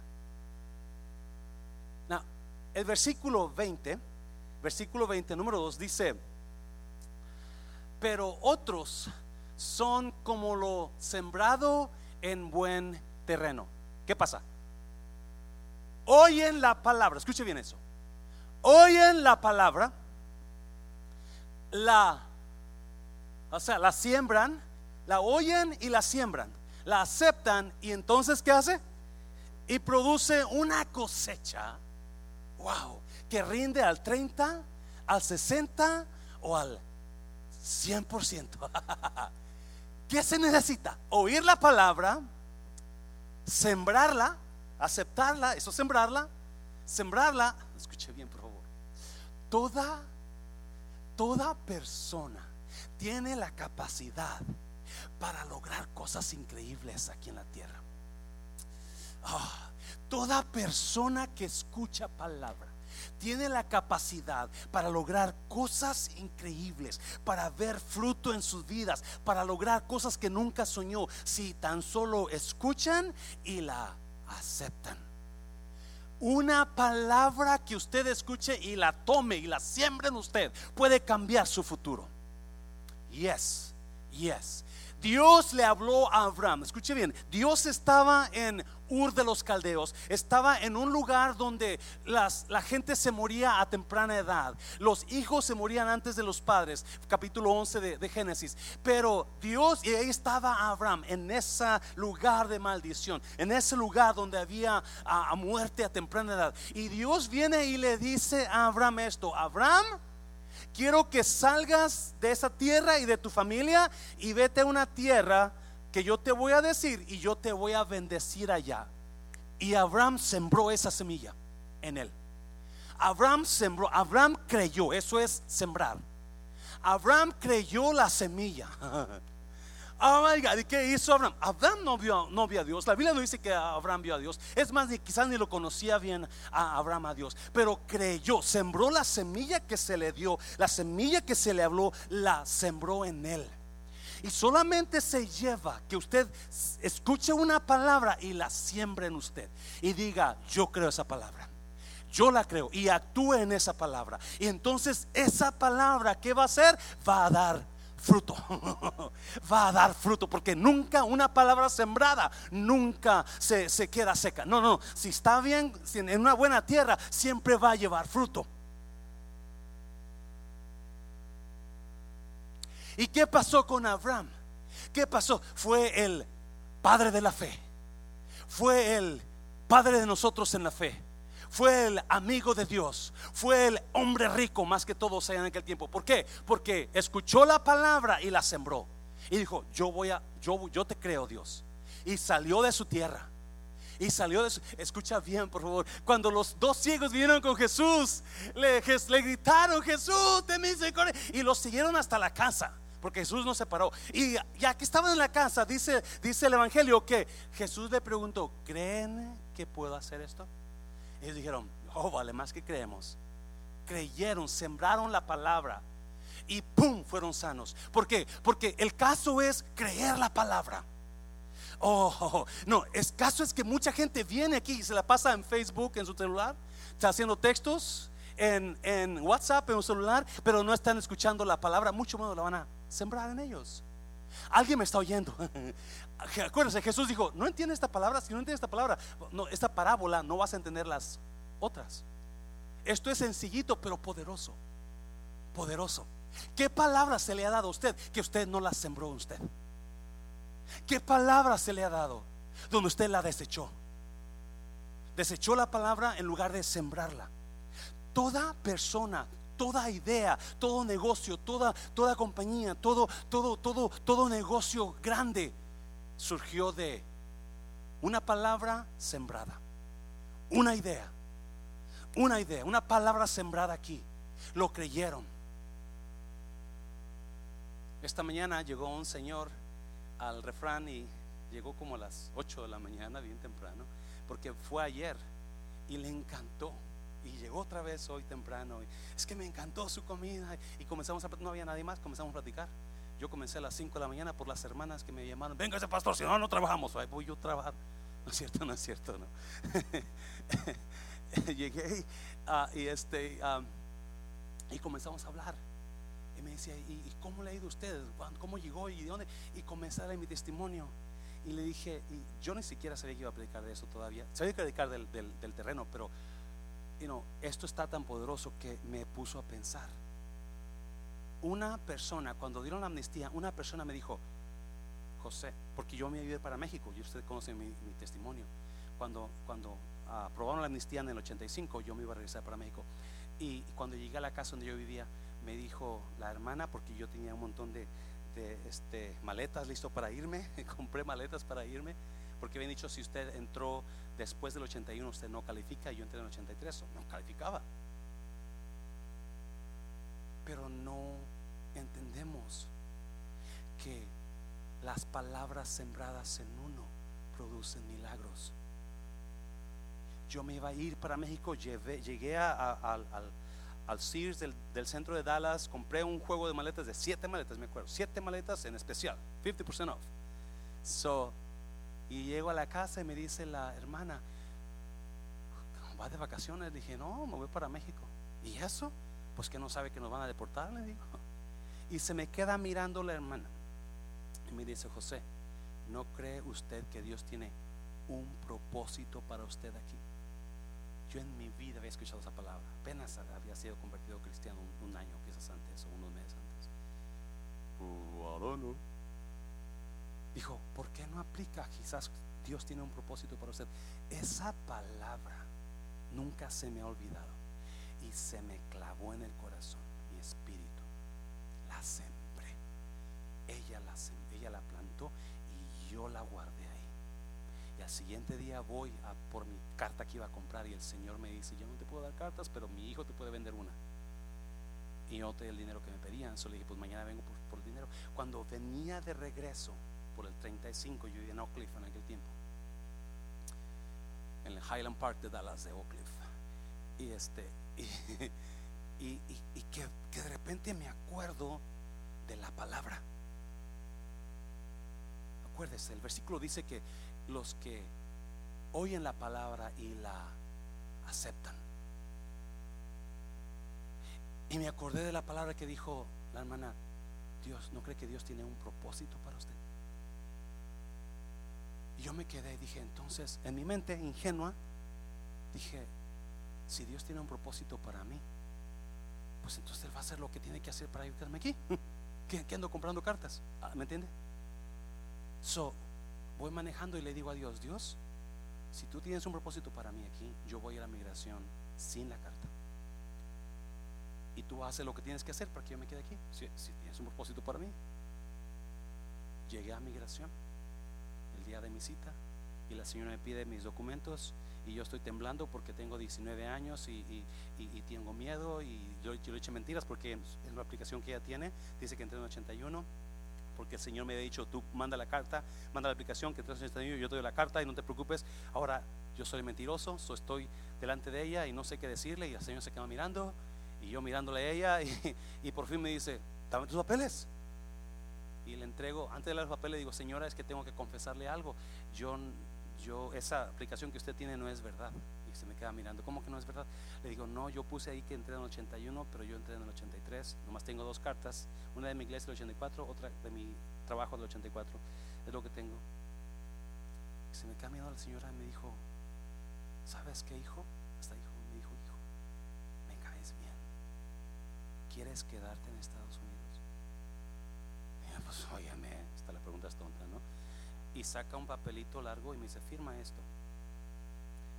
el versículo 20, versículo 20, número 2 dice, pero otros son como lo sembrado en buen terreno. ¿Qué pasa? Oyen la palabra, escuche bien eso. Oyen la palabra, la, o sea, la siembran, la oyen y la siembran la aceptan y entonces ¿qué hace? Y produce una cosecha, wow, que rinde al 30, al 60 o al 100%. ¿Qué se necesita? Oír la palabra, sembrarla, aceptarla, eso sembrarla, sembrarla, escuche bien por favor. Toda, toda persona tiene la capacidad para lograr cosas increíbles aquí en la tierra. Ah, toda persona que escucha palabra tiene la capacidad para lograr cosas increíbles, para ver fruto en sus vidas, para lograr cosas que nunca soñó, si tan solo escuchan y la aceptan. Una palabra que usted escuche y la tome y la siembre en usted puede cambiar su futuro. Yes, yes. Dios le habló a Abraham. Escuche bien, Dios estaba en Ur de los Caldeos, estaba en un lugar donde las, la gente se moría a temprana edad. Los hijos se morían antes de los padres, capítulo 11 de, Génesis. Pero Dios, y ahí estaba Abraham, en ese lugar de maldición, en ese lugar donde había a muerte a temprana edad. Y Dios viene y le dice a Abraham esto, Abraham, quiero que salgas de esa tierra y de tu familia y vete a una tierra que yo te voy a decir y yo te voy a bendecir allá. Y Abraham sembró esa semilla en él. Abraham sembró, Abraham creyó, eso es sembrar. Abraham creyó la semilla. Oh my God, ¿y qué hizo Abraham? Abraham no vio, no vio a Dios. La Biblia no dice que Abraham vio a Dios. Es más, ni, quizás ni lo conocía bien a Abraham a Dios. Pero creyó, sembró la semilla que se le dio, la semilla que se le habló, la sembró en él. Y solamente se lleva que usted escuche una palabra y la siembre en usted. Y diga, yo creo esa palabra. Yo la creo y actúe en esa palabra. Y entonces esa palabra, ¿qué va a hacer? Va a dar fruto. Va a dar fruto porque nunca una palabra sembrada nunca se, se, queda seca. No, no, si está bien, en una buena tierra, siempre va a llevar fruto. ¿Y qué pasó con Abraham? ¿Qué pasó? Fue el padre de la fe. Fue el padre de nosotros en la fe. Fue el amigo de Dios. Fue el hombre rico más que todos en aquel tiempo. ¿Por qué? Porque escuchó la palabra y la sembró. Y dijo, yo voy a, yo, yo te creo Dios. Y salió de su tierra. Y salió de su, escucha bien por favor, cuando los dos ciegos vinieron con Jesús, le, gritaron, Jesús, te misericordia, y los siguieron hasta la casa porque Jesús no se paró. Y ya que estaban en la casa, dice, dice el Evangelio que Jesús le preguntó, ¿creen que puedo hacer esto? Ellos dijeron, oh, vale más que creemos. Creyeron, sembraron la palabra y ¡pum! fueron sanos. ¿Por qué? Porque el caso es creer la palabra. Oh, no, el caso es que mucha gente viene aquí y se la pasa en Facebook, en su celular, está haciendo textos, en, en WhatsApp, en un celular, pero no están escuchando la palabra, mucho menos la van a sembrar en ellos. Alguien me está oyendo. Acuérdense, Jesús dijo, no entiende esta palabra, si no entiende esta palabra, no, esta parábola no vas a entender las otras. Esto es sencillito, pero poderoso. Poderoso. ¿Qué palabra se le ha dado a usted que usted no la sembró usted? ¿Qué palabra se le ha dado donde usted la desechó? Desechó la palabra en lugar de sembrarla. Toda persona, toda idea, todo negocio, toda, toda compañía, todo, todo, todo, todo negocio grande surgió de una palabra sembrada, una idea, una idea, una palabra sembrada aquí. Lo creyeron. Esta mañana llegó un señor al refrán y llegó como a las 8 de la mañana, bien temprano, porque fue ayer y le encantó y llegó otra vez hoy temprano. Y es que me encantó su comida. Y comenzamos a no había nadie más, comenzamos a platicar. Yo comencé a las 5 de la mañana por las hermanas que me llamaron. Venga ese pastor, si no, no trabajamos. Ahí voy yo a trabajar. No es cierto, no es cierto, no. Llegué ah, y este ah, y comenzamos a hablar. Y me decía, ¿y, cómo le ha ido a usted? ¿Cómo llegó? ¿Y de dónde? Y comencé a mi testimonio. Y le dije, y yo ni siquiera sabía que iba a predicar de eso todavía. Sabía que predicar del, del terreno, pero esto está tan poderoso que me puso a pensar. Una persona, cuando dieron la amnistía, una persona me dijo, José, porque yo me iba para México, y usted conoce mi, testimonio, cuando, cuando aprobaron la amnistía en el 85, yo me iba a regresar para México. Y, cuando llegué a la casa donde yo vivía, me dijo la hermana, porque yo tenía un montón de, este, maletas listo para irme, compré maletas para irme, porque habían dicho, si usted entró después del 81 usted no califica yo entré en el 83, no calificaba. Pero no entendemos que las palabras sembradas en uno producen milagros. yo me iba a ir para México, llegué al, al, Sears del, del, centro de Dallas, compré un juego de maletas de siete maletas, me acuerdo, siete maletas en especial, 50% off. So, y llego a la casa y me dice la hermana, ¿va de vacaciones? dije, no, me voy para México. ¿Y eso? Pues que no sabe que nos van a deportar, le digo. Y se me queda mirando la hermana. Y me dice, José, ¿no cree usted que Dios tiene un propósito para usted aquí? Yo en mi vida había escuchado esa palabra. Apenas había sido convertido cristiano un, año, quizás antes, o unos meses antes. Uh, Dijo, ¿por qué no aplica? Quizás Dios tiene un propósito para usted. Esa palabra nunca se me ha olvidado y se me clavó en el corazón, mi espíritu. La sembré. Ella la, ella la plantó y yo la guardé ahí. Y al siguiente día voy por mi carta que iba a comprar y el Señor me dice, yo no te puedo dar cartas, pero mi hijo te puede vender una. Y yo te el dinero que me pedían. Solo dije, pues mañana vengo por, por dinero. Cuando venía de regreso, por el 35, yo vivía en Oak Cliff en aquel tiempo, en el Highland Park de Dallas de Oak Cliff. Y este, y, que, que de repente me acuerdo de la palabra. Acuérdese, el versículo dice que los que oyen la palabra y la aceptan. Y me acordé de la palabra que dijo la hermana, Dios, ¿no cree que Dios tiene un propósito para usted? Yo me quedé y dije, entonces, en mi mente ingenua, dije, si Dios tiene un propósito para mí, pues entonces Él va a hacer lo que tiene que hacer para ayudarme aquí. ¿Qué, ando comprando cartas? Ah, ¿Me entiende? So, voy manejando y le digo a Dios, Dios, si tú tienes un propósito para mí aquí, yo voy a la migración sin la carta. Y tú haces lo que tienes que hacer para que yo me quede aquí. Si, si tienes un propósito para mí. Llegué a migración día de mi cita y la señora me pide mis documentos y yo estoy temblando porque tengo 19 años y, tengo miedo y yo, yo, le eché mentiras porque en, la aplicación que ella tiene dice que entré en 81 porque el Señor me había dicho tú manda la carta, manda la aplicación que entré en 81 yo te doy la carta y no te preocupes. Ahora yo soy mentiroso so estoy delante de ella y no sé qué decirle y el Señor se queda mirando y yo mirándole a ella y, y por fin me dice dame tus papeles y le entrego, antes de dar los papeles, digo, señora, es que tengo que confesarle algo. Yo, yo, esa aplicación que usted tiene no es verdad. Y se me queda mirando, ¿cómo que no es verdad? Le digo, no, yo puse ahí que entré en el 81, pero yo entré en el 83. Nomás tengo dos cartas, una de mi iglesia del 84, otra de mi trabajo del 84. Es lo que tengo. Y se me queda mirando la señora y me dijo, ¿sabes qué, hijo? Hasta hijo, me dijo, hijo, me caes bien. ¿Quieres quedarte en Estados Unidos? Pues óyame, esta la pregunta es tonta, ¿no? Y saca un papelito largo y me dice, firma esto.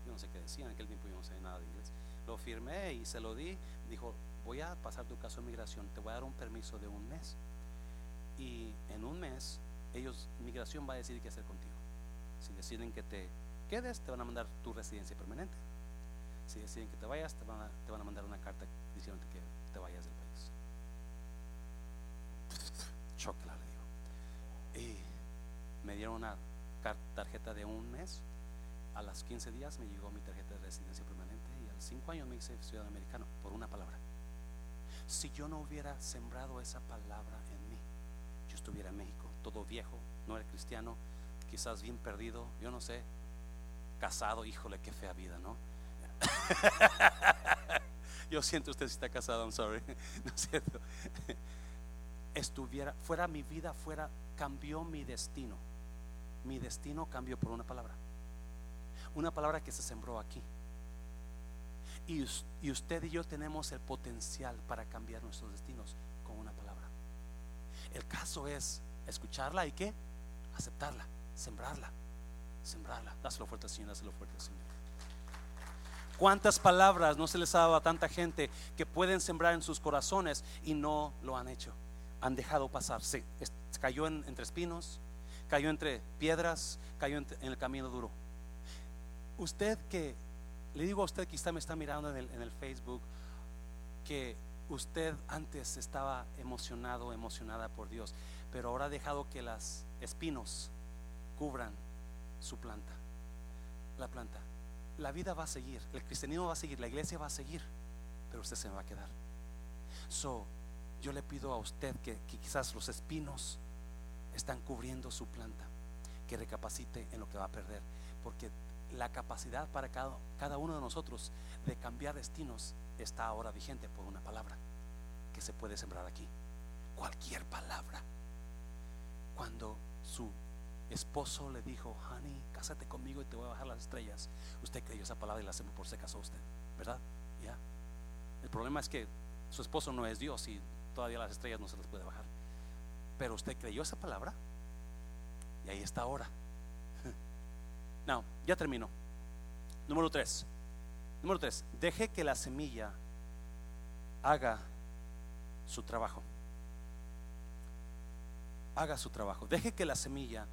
Yo no sé qué decía, en aquel tiempo yo no sé nada de inglés. Lo firmé y se lo di. Dijo, voy a pasar tu caso de migración, te voy a dar un permiso de un mes. Y en un mes, ellos, migración va a decidir qué hacer contigo. Si deciden que te quedes, te van a mandar tu residencia permanente. Si deciden que te vayas, te van a, te van a mandar una carta diciéndote que te vayas del país. Digo. Y me dieron una tarjeta de un mes. A las 15 días me llegó mi tarjeta de residencia permanente y a los 5 años me hice ciudadano americano por una palabra. Si yo no hubiera sembrado esa palabra en mí, yo estuviera en México, todo viejo, no era cristiano, quizás bien perdido, yo no sé, casado, híjole, qué fea vida, ¿no? yo siento usted si está casado, I'm sorry, no es cierto estuviera, fuera mi vida, fuera, cambió mi destino. Mi destino cambió por una palabra. Una palabra que se sembró aquí. Y, y usted y yo tenemos el potencial para cambiar nuestros destinos con una palabra. El caso es escucharla y qué? Aceptarla, sembrarla, sembrarla. Dáselo fuerte, Señor, dáselo fuerte, Señor. ¿Cuántas palabras no se les ha dado a tanta gente que pueden sembrar en sus corazones y no lo han hecho? Han dejado pasar. Se, cayó entre espinos, cayó entre piedras, cayó en, el camino duro. Usted que, le digo a usted que está, me está mirando en el, en el Facebook, que usted antes estaba emocionado, emocionada por Dios, pero ahora ha dejado que las espinos cubran su planta, la planta. la vida va a seguir, el cristianismo va a seguir, la iglesia va a seguir, pero usted se va a quedar. So, yo le pido a usted que, quizás los espinos están cubriendo su planta, que recapacite en lo que va a perder, porque la capacidad para cada, uno de nosotros de cambiar destinos está ahora vigente por una palabra que se puede sembrar aquí. Cualquier palabra. Cuando su esposo le dijo, honey, cásate conmigo y te voy a bajar las estrellas, usted creyó esa palabra y la hacemos por se casó usted, ¿verdad? Ya. El problema es que su esposo no es Dios y todavía las estrellas no se las puede bajar. Pero usted creyó esa palabra y ahí está ahora. No, ya termino. Número tres. Número tres. Deje que la semilla haga su trabajo. Haga su trabajo. Deje que la semilla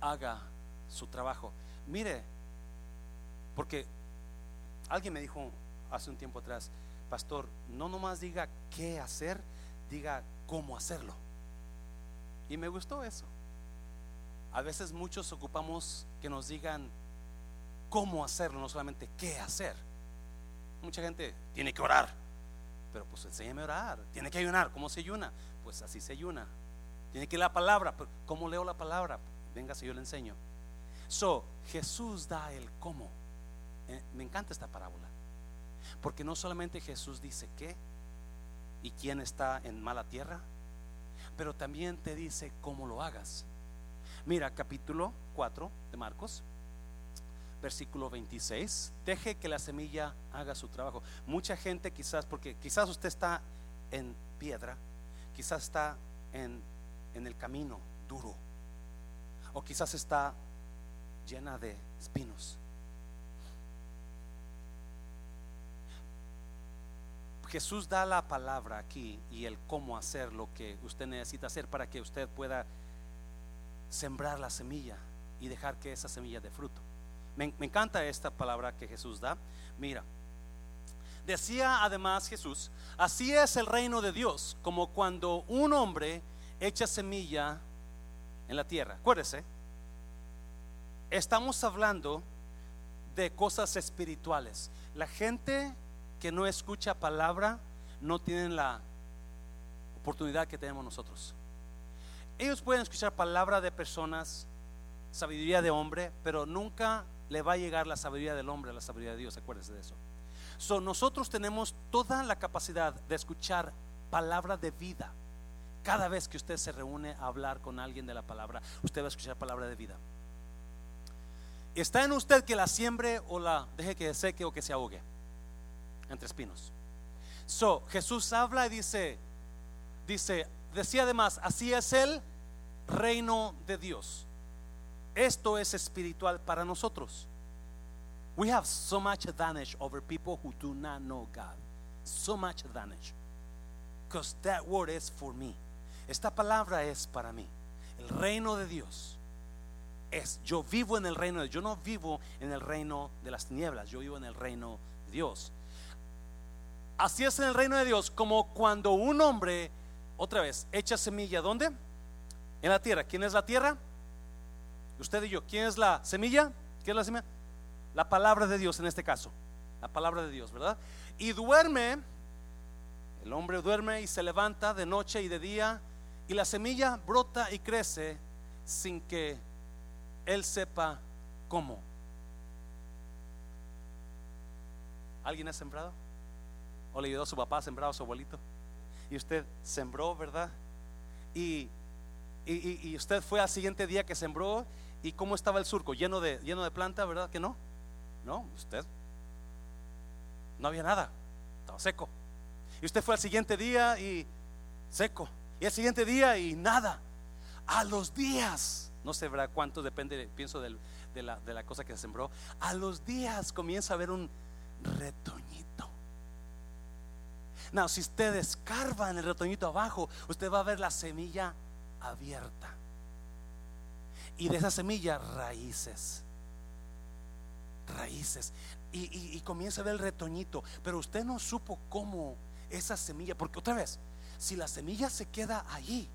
haga su trabajo. Mire, porque alguien me dijo hace un tiempo atrás, pastor, no nomás diga qué hacer, diga cómo hacerlo. Y me gustó eso. A veces muchos ocupamos que nos digan cómo hacerlo, no solamente qué hacer. Mucha gente tiene que orar, pero pues enséñame a orar. Tiene que ayunar, ¿cómo se ayuna? Pues así se ayuna. Tiene que leer la palabra, pero ¿cómo leo la palabra? Venga, si yo le enseño. So, Jesús da el cómo. Eh, me encanta esta parábola. Porque no solamente Jesús dice qué y quién está en mala tierra, pero también te dice cómo lo hagas. Mira, capítulo 4 de Marcos, versículo 26. Deje que la semilla haga su trabajo. Mucha gente quizás, porque quizás usted está en piedra, quizás está en, en el camino duro, o quizás está llena de espinos. Jesús da la palabra aquí y el cómo hacer lo que usted necesita hacer para que usted pueda sembrar la semilla y dejar que esa semilla dé fruto. Me, encanta esta palabra que Jesús da. Mira, decía además Jesús, así es el reino de Dios, como cuando un hombre echa semilla en la tierra. Acuérdese, estamos hablando de cosas espirituales. La gente que no escucha palabra no tienen la oportunidad que tenemos nosotros. Ellos pueden escuchar palabra de personas, sabiduría de hombre, pero nunca le va a llegar la sabiduría del hombre a la sabiduría de Dios. Acuérdense de eso. So, nosotros tenemos toda la capacidad de escuchar palabra de vida. Cada vez que usted se reúne a hablar con alguien de la palabra, usted va a escuchar palabra de vida. Está en usted que la siembre o la deje que seque o que se ahogue entre espinos. So, Jesús habla y dice, dice, decía además, así es el reino de Dios. Esto es espiritual para nosotros. We have so much advantage over people who do not know God. So much advantage. Because that word is for me. Esta palabra es para mí. El reino de Dios es, yo vivo en el reino de Dios. Yo no vivo en el reino de las tinieblas, yo vivo en el reino de Dios. Así es en el reino de Dios, como cuando un hombre otra vez, echa semilla, ¿dónde? En la tierra. ¿Quién es la tierra? Usted y yo. ¿Quién es la semilla? ¿Quién es la semilla? La palabra de Dios en este caso. La palabra de Dios, ¿verdad? Y duerme, el hombre duerme y se levanta de noche y de día, y la semilla brota y crece sin que él sepa cómo. ¿Alguien ha sembrado? ¿O le ayudó a su papá a sembrar a su abuelito? y usted sembró, ¿verdad? Y, y, usted fue al siguiente día que sembró y cómo estaba el surco, lleno de, lleno de planta, ¿verdad que no? No, usted no había nada, estaba seco. Y usted fue al siguiente día y seco. Y al siguiente día y nada. A los días, no sé ¿verdad? cuánto depende, pienso de, la, de la cosa que se sembró. A los días comienza a haber un retoñito. No, si usted escarba en el retoñito abajo, usted va a ver la semilla abierta. Y de esa semilla, raíces. Raíces. Y, comienza a ver el retoñito. Pero usted no supo cómo esa semilla, porque otra vez, si la semilla se queda allí,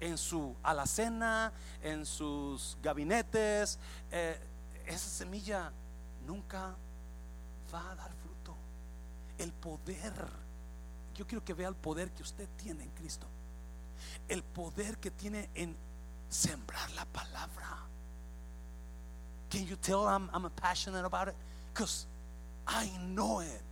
en su alacena, en sus gabinetes, eh, esa semilla nunca va a dar. El poder, yo quiero que vea el poder que usted tiene en Cristo. El poder que tiene en sembrar la palabra. Can you tell I'm, I'm passionate about it? Because I know it.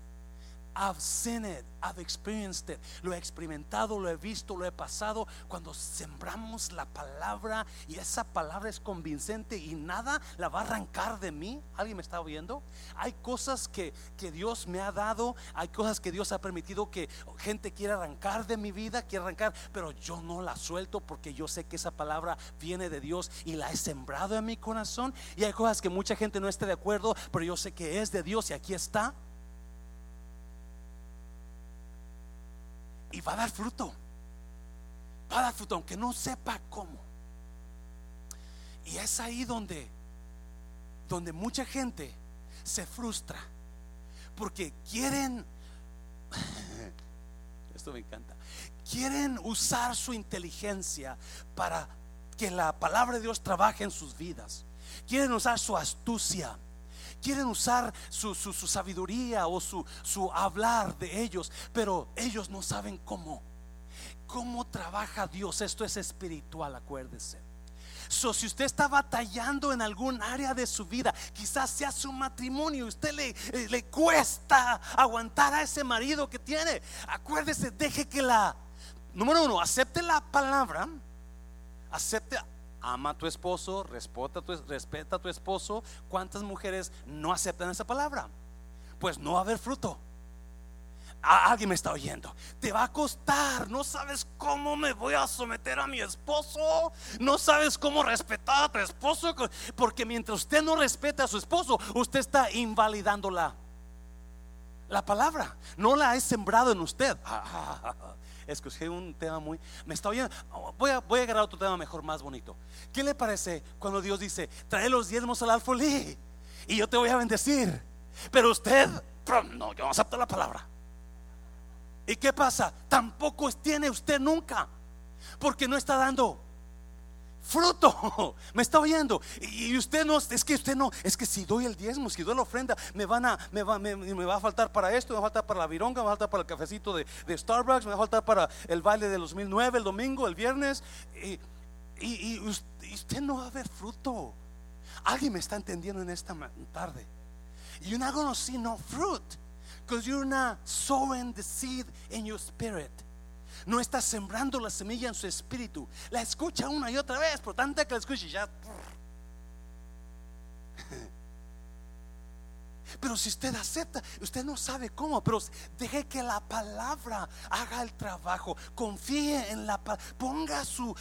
I've seen it, I've experienced it. Lo he experimentado, lo he visto, lo he pasado. Cuando sembramos la palabra y esa palabra es convincente y nada la va a arrancar de mí. ¿Alguien me está oyendo? Hay cosas que, que Dios me ha dado, hay cosas que Dios ha permitido que gente quiera arrancar de mi vida, quiere arrancar, pero yo no la suelto porque yo sé que esa palabra viene de Dios y la he sembrado en mi corazón. Y hay cosas que mucha gente no esté de acuerdo, pero yo sé que es de Dios y aquí está. Y va a dar fruto. Va a dar fruto, aunque no sepa cómo. Y es ahí donde, donde mucha gente se frustra. Porque quieren, esto me encanta, quieren usar su inteligencia para que la palabra de Dios trabaje en sus vidas. Quieren usar su astucia quieren usar su, sabiduría o su, su hablar de ellos, pero ellos no saben cómo. ¿Cómo trabaja Dios? Esto es espiritual, acuérdese. So, si usted está batallando en algún área de su vida, quizás sea su matrimonio, usted le, eh, le cuesta aguantar a ese marido que tiene. Acuérdese, deje que la, número uno, acepte la palabra, acepte, ama a tu esposo, respeta a tu, respeta tu esposo. ¿Cuántas mujeres no aceptan esa palabra? Pues no va a haber fruto. alguien me está oyendo. Te va a costar. No sabes cómo me voy a someter a mi esposo. No sabes cómo respetar a tu esposo. Porque mientras usted no respeta a su esposo, usted está invalidando la, la palabra. No la he sembrado en usted. escogí un tema muy... Me está oyendo. Voy a, voy a agarrar otro tema mejor, más bonito. ¿Qué le parece cuando Dios dice, trae los diezmos al alfolí y yo te voy a bendecir? Pero usted, no, yo no acepto la palabra. ¿Y qué pasa? Tampoco tiene usted nunca. Porque no está dando fruto. Me está oyendo. Y usted no, es que usted no, es que si doy el diezmo, si doy la ofrenda, me van a, me va, me, va a faltar para esto, me va a faltar para la vironga, me va a faltar para el cafecito de, Starbucks, me va a faltar para el baile de los 2009, el domingo, el viernes. Y, y, usted no va a ver fruto. Alguien me está entendiendo en esta tarde. You're not going to see no fruit because you're not sowing the seed in your spirit no está sembrando la semilla en su espíritu. La escucha una y otra vez, por tanta que la escuche ya. Pero si usted acepta, usted no sabe cómo, pero deje que la palabra haga el trabajo. Confíe en la palabra, ponga su,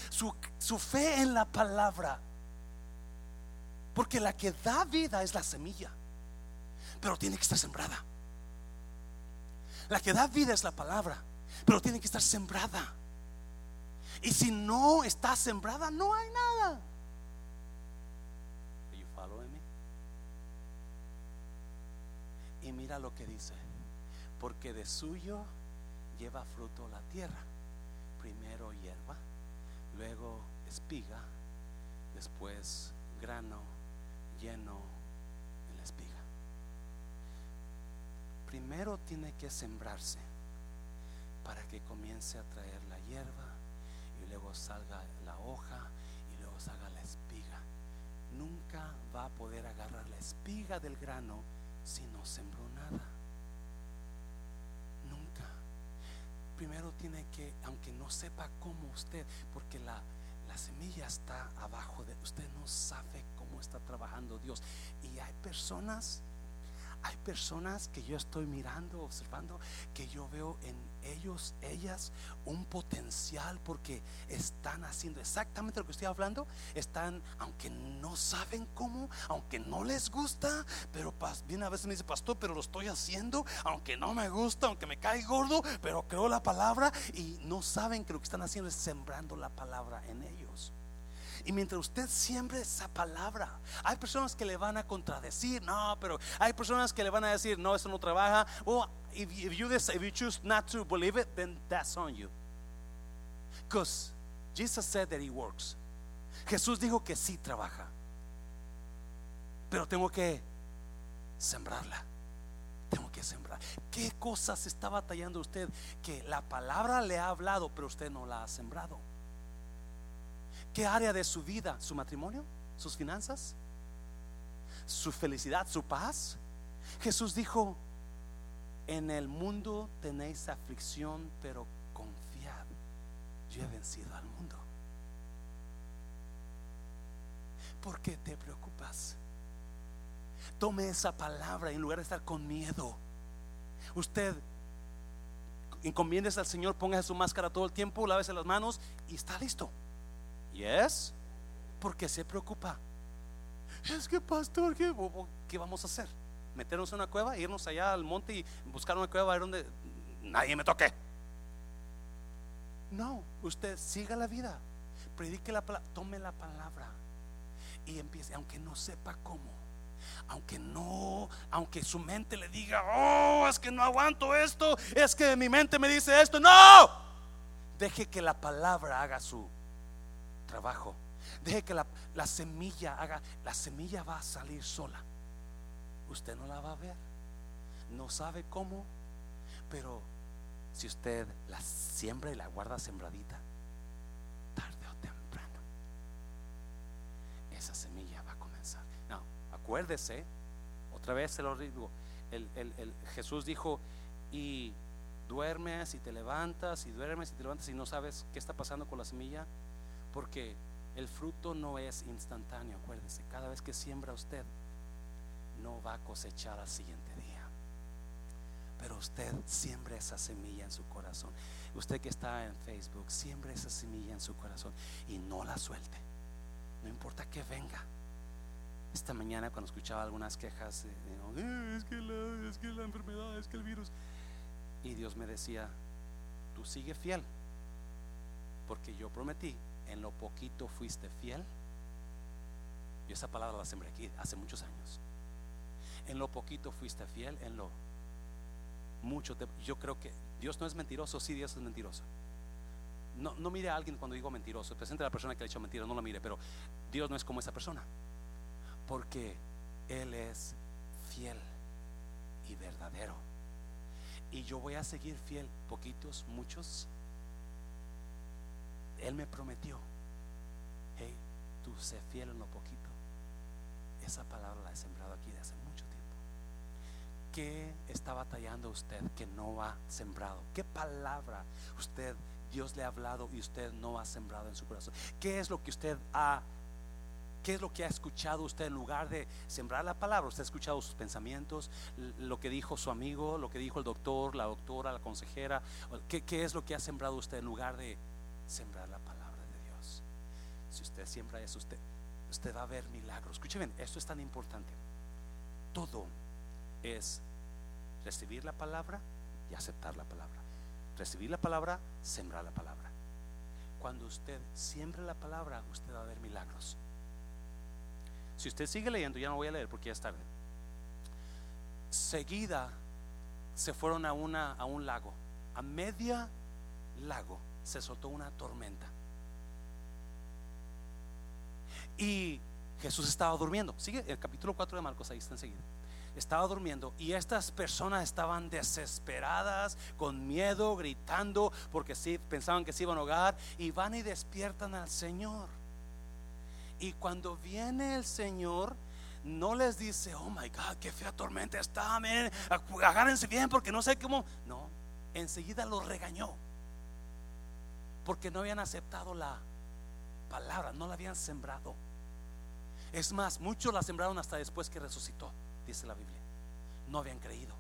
su fe en la palabra. Porque la que da vida es la semilla, pero tiene que estar sembrada. La que da vida es la palabra pero tiene que estar sembrada. Y si no está sembrada, no hay nada. Y mira lo que dice, porque de suyo lleva fruto la tierra. Primero hierba, luego espiga, después grano lleno en la espiga. Primero tiene que sembrarse para que comience a traer la hierba y luego salga la hoja y luego salga la espiga. Nunca va a poder agarrar la espiga del grano si no sembró nada. Nunca. Primero tiene que, aunque no sepa cómo usted, porque la, la semilla está abajo de usted, no sabe cómo está trabajando Dios. Y hay personas hay personas que yo estoy mirando, observando, que yo veo en ellos, ellas, un potencial porque están haciendo exactamente lo que estoy hablando. Están, aunque no saben cómo, aunque no les gusta, pero bien a veces me dice, pastor, pero lo estoy haciendo, aunque no me gusta, aunque me cae gordo, pero creo la palabra y no saben que lo que están haciendo es sembrando la palabra en ellos. Y mientras usted siembre esa palabra, hay personas que le van a contradecir, no, pero hay personas que le van a decir, no, eso no trabaja. Well, if, you, if you choose not to believe it, then that's on you. Because Jesus said that he works. Jesús dijo que sí trabaja. Pero tengo que sembrarla. Tengo que sembrar. ¿Qué cosas está batallando usted que la palabra le ha hablado, pero usted no la ha sembrado? ¿Qué área de su vida? ¿Su matrimonio? ¿Sus finanzas? ¿Su felicidad? ¿Su paz? Jesús dijo, en el mundo tenéis aflicción, pero confiad, yo he vencido al mundo. ¿Por qué te preocupas? Tome esa palabra en lugar de estar con miedo. Usted encomiendes al Señor, ponga su máscara todo el tiempo, lávese las manos y está listo. Yes. ¿Por qué se preocupa? Es que pastor, ¿qué, ¿qué vamos a hacer? ¿Meternos en una cueva? ¿Irnos allá al monte y buscar una cueva donde nadie me toque? No, usted siga la vida, predique la palabra, tome la palabra y empiece, aunque no sepa cómo, aunque no, aunque su mente le diga, oh, es que no aguanto esto, es que mi mente me dice esto, no, deje que la palabra haga su trabajo. Deje que la, semilla haga, la semilla va a salir sola. Usted no la va a ver, no sabe cómo, pero si usted la siembra y la guarda sembradita, tarde o temprano, esa semilla va a comenzar. No, acuérdese, otra vez se lo digo, el, el Jesús dijo, y duermes y te levantas y duermes y te levantas y no sabes qué está pasando con la semilla porque el fruto no es instantáneo, acuérdese, cada vez que siembra usted, no va a cosechar al siguiente día. Pero usted siembra esa semilla en su corazón. Usted que está en Facebook, siembra esa semilla en su corazón y no la suelte. No importa que venga. Esta mañana cuando escuchaba algunas quejas, eh, es, que la, es que la enfermedad, es que el virus. Y Dios me decía, tú sigue fiel, porque yo prometí en lo poquito fuiste fiel. Y esa palabra la sembré aquí hace muchos años. En lo poquito fuiste fiel, en lo mucho yo creo que Dios no es mentiroso, sí Dios es mentiroso. No, no mire a alguien cuando digo mentiroso, presente a la persona que le ha hecho mentira, no lo mire, pero Dios no es como esa persona. Porque Él es fiel y verdadero. Y yo voy a seguir fiel, poquitos, muchos, él me prometió, hey, tú sé fiel en lo poquito. Esa palabra la he sembrado aquí de hace mucho tiempo. ¿Qué está batallando usted que no ha sembrado? ¿Qué palabra usted, Dios le ha hablado y usted no ha sembrado en su corazón? ¿Qué es lo que usted ha ¿Qué es lo que ha escuchado usted en lugar de sembrar la palabra? Usted ha escuchado sus pensamientos, lo que dijo su amigo, lo que dijo el doctor, la doctora, la consejera. ¿Qué, qué es lo que ha sembrado usted en lugar de sembrar la palabra de Dios. Si usted siembra eso, usted, usted va a ver milagros. Escuchen esto es tan importante. Todo es recibir la palabra y aceptar la palabra. Recibir la palabra, sembrar la palabra. Cuando usted siembra la palabra, usted va a ver milagros. Si usted sigue leyendo, ya no voy a leer porque ya es tarde. Seguida se fueron a, una, a un lago, a media lago se soltó una tormenta. Y Jesús estaba durmiendo. Sigue el capítulo 4 de Marcos, ahí está enseguida. Estaba durmiendo y estas personas estaban desesperadas, con miedo, gritando, porque sí, pensaban que se iban a ahogar y van y despiertan al Señor. Y cuando viene el Señor, no les dice, oh my God, qué fea tormenta está, agárrense bien porque no sé cómo. No, enseguida los regañó porque no habían aceptado la palabra, no la habían sembrado. Es más, muchos la sembraron hasta después que resucitó, dice la Biblia. No habían creído.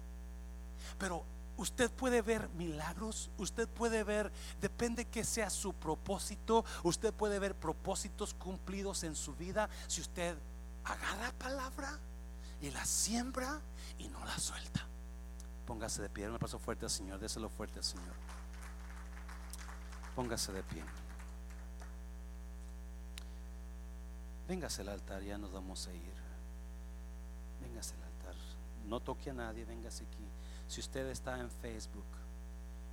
Pero usted puede ver milagros, usted puede ver, depende que sea su propósito, usted puede ver propósitos cumplidos en su vida si usted agarra palabra y la siembra y no la suelta. Póngase de pie, me paso fuerte al Señor, déselo fuerte al Señor. Póngase de pie. Véngase al altar, ya nos vamos a ir. Véngase al altar. No toque a nadie, véngase aquí. Si usted está en Facebook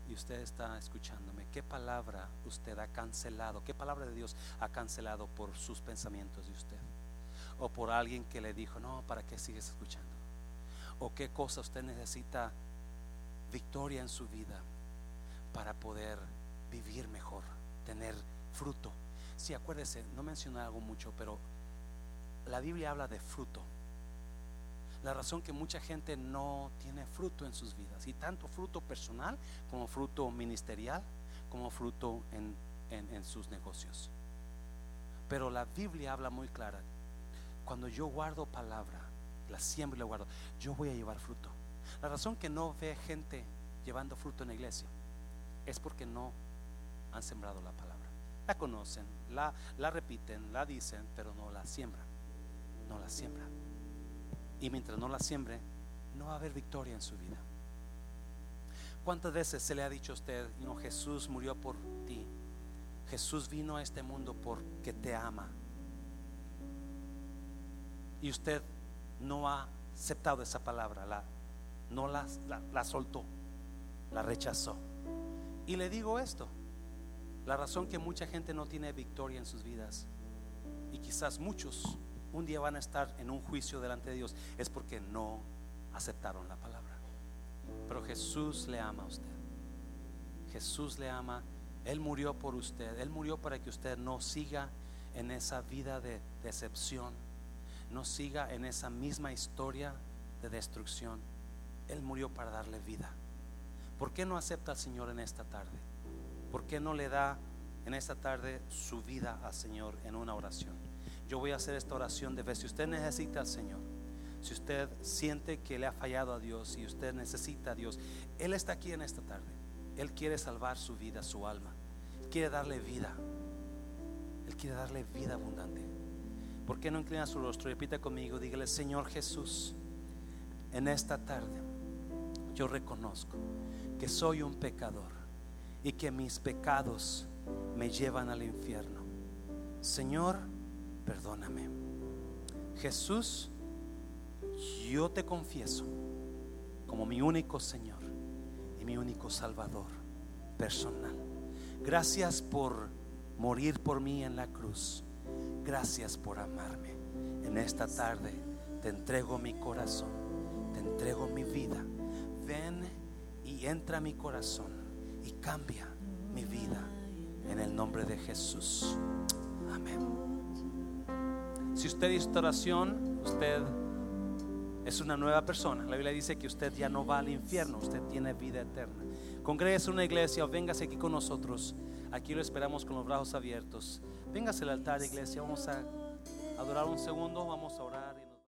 y usted está escuchándome, ¿qué palabra usted ha cancelado? ¿Qué palabra de Dios ha cancelado por sus pensamientos de usted? O por alguien que le dijo, no, ¿para qué sigues escuchando? o qué cosa usted necesita victoria en su vida para poder vivir mejor, tener fruto. Sí, acuérdese, no mencioné algo mucho, pero la Biblia habla de fruto. La razón que mucha gente no tiene fruto en sus vidas, y tanto fruto personal como fruto ministerial, como fruto en, en sus negocios. Pero la Biblia habla muy clara. Cuando yo guardo palabra, la siembro y la guardo, yo voy a llevar fruto. La razón que no ve gente llevando fruto en la iglesia es porque no han sembrado la palabra. La conocen, la, la repiten, la dicen, pero no la siembran. No la siembran. Y mientras no la siembre, no va a haber victoria en su vida. ¿Cuántas veces se le ha dicho a usted, no, Jesús murió por ti? Jesús vino a este mundo porque te ama. Y usted no ha aceptado esa palabra, la, no la, la soltó, la rechazó. Y le digo esto, la razón que mucha gente no tiene victoria en sus vidas y quizás muchos un día van a estar en un juicio delante de Dios es porque no aceptaron la palabra. Pero Jesús le ama a usted. Jesús le ama. Él murió por usted. Él murió para que usted no siga en esa vida de decepción. No siga en esa misma historia de destrucción. Él murió para darle vida. ¿Por qué no acepta al Señor en esta tarde? ¿Por qué no le da en esta tarde su vida al Señor en una oración? Yo voy a hacer esta oración de fe. Si usted necesita al Señor, si usted siente que le ha fallado a Dios, si usted necesita a Dios, Él está aquí en esta tarde. Él quiere salvar su vida, su alma. quiere darle vida. Él quiere darle vida abundante. ¿Por qué no inclina su rostro? Repita conmigo, dígale, Señor Jesús, en esta tarde yo reconozco que soy un pecador y que mis pecados me llevan al infierno. Señor, perdóname. Jesús, yo te confieso como mi único Señor y mi único Salvador personal. Gracias por morir por mí en la cruz. Gracias por amarme. En esta tarde te entrego mi corazón, te entrego mi vida. Ven y entra a mi corazón y cambia mi vida en el nombre de Jesús. Amén. Si usted hizo oración, usted es una nueva persona. La Biblia dice que usted ya no va al infierno, usted tiene vida eterna. Congréguese una iglesia o véngase aquí con nosotros. Aquí lo esperamos con los brazos abiertos. Véngase al altar, iglesia. Vamos a adorar un segundo, vamos a orar.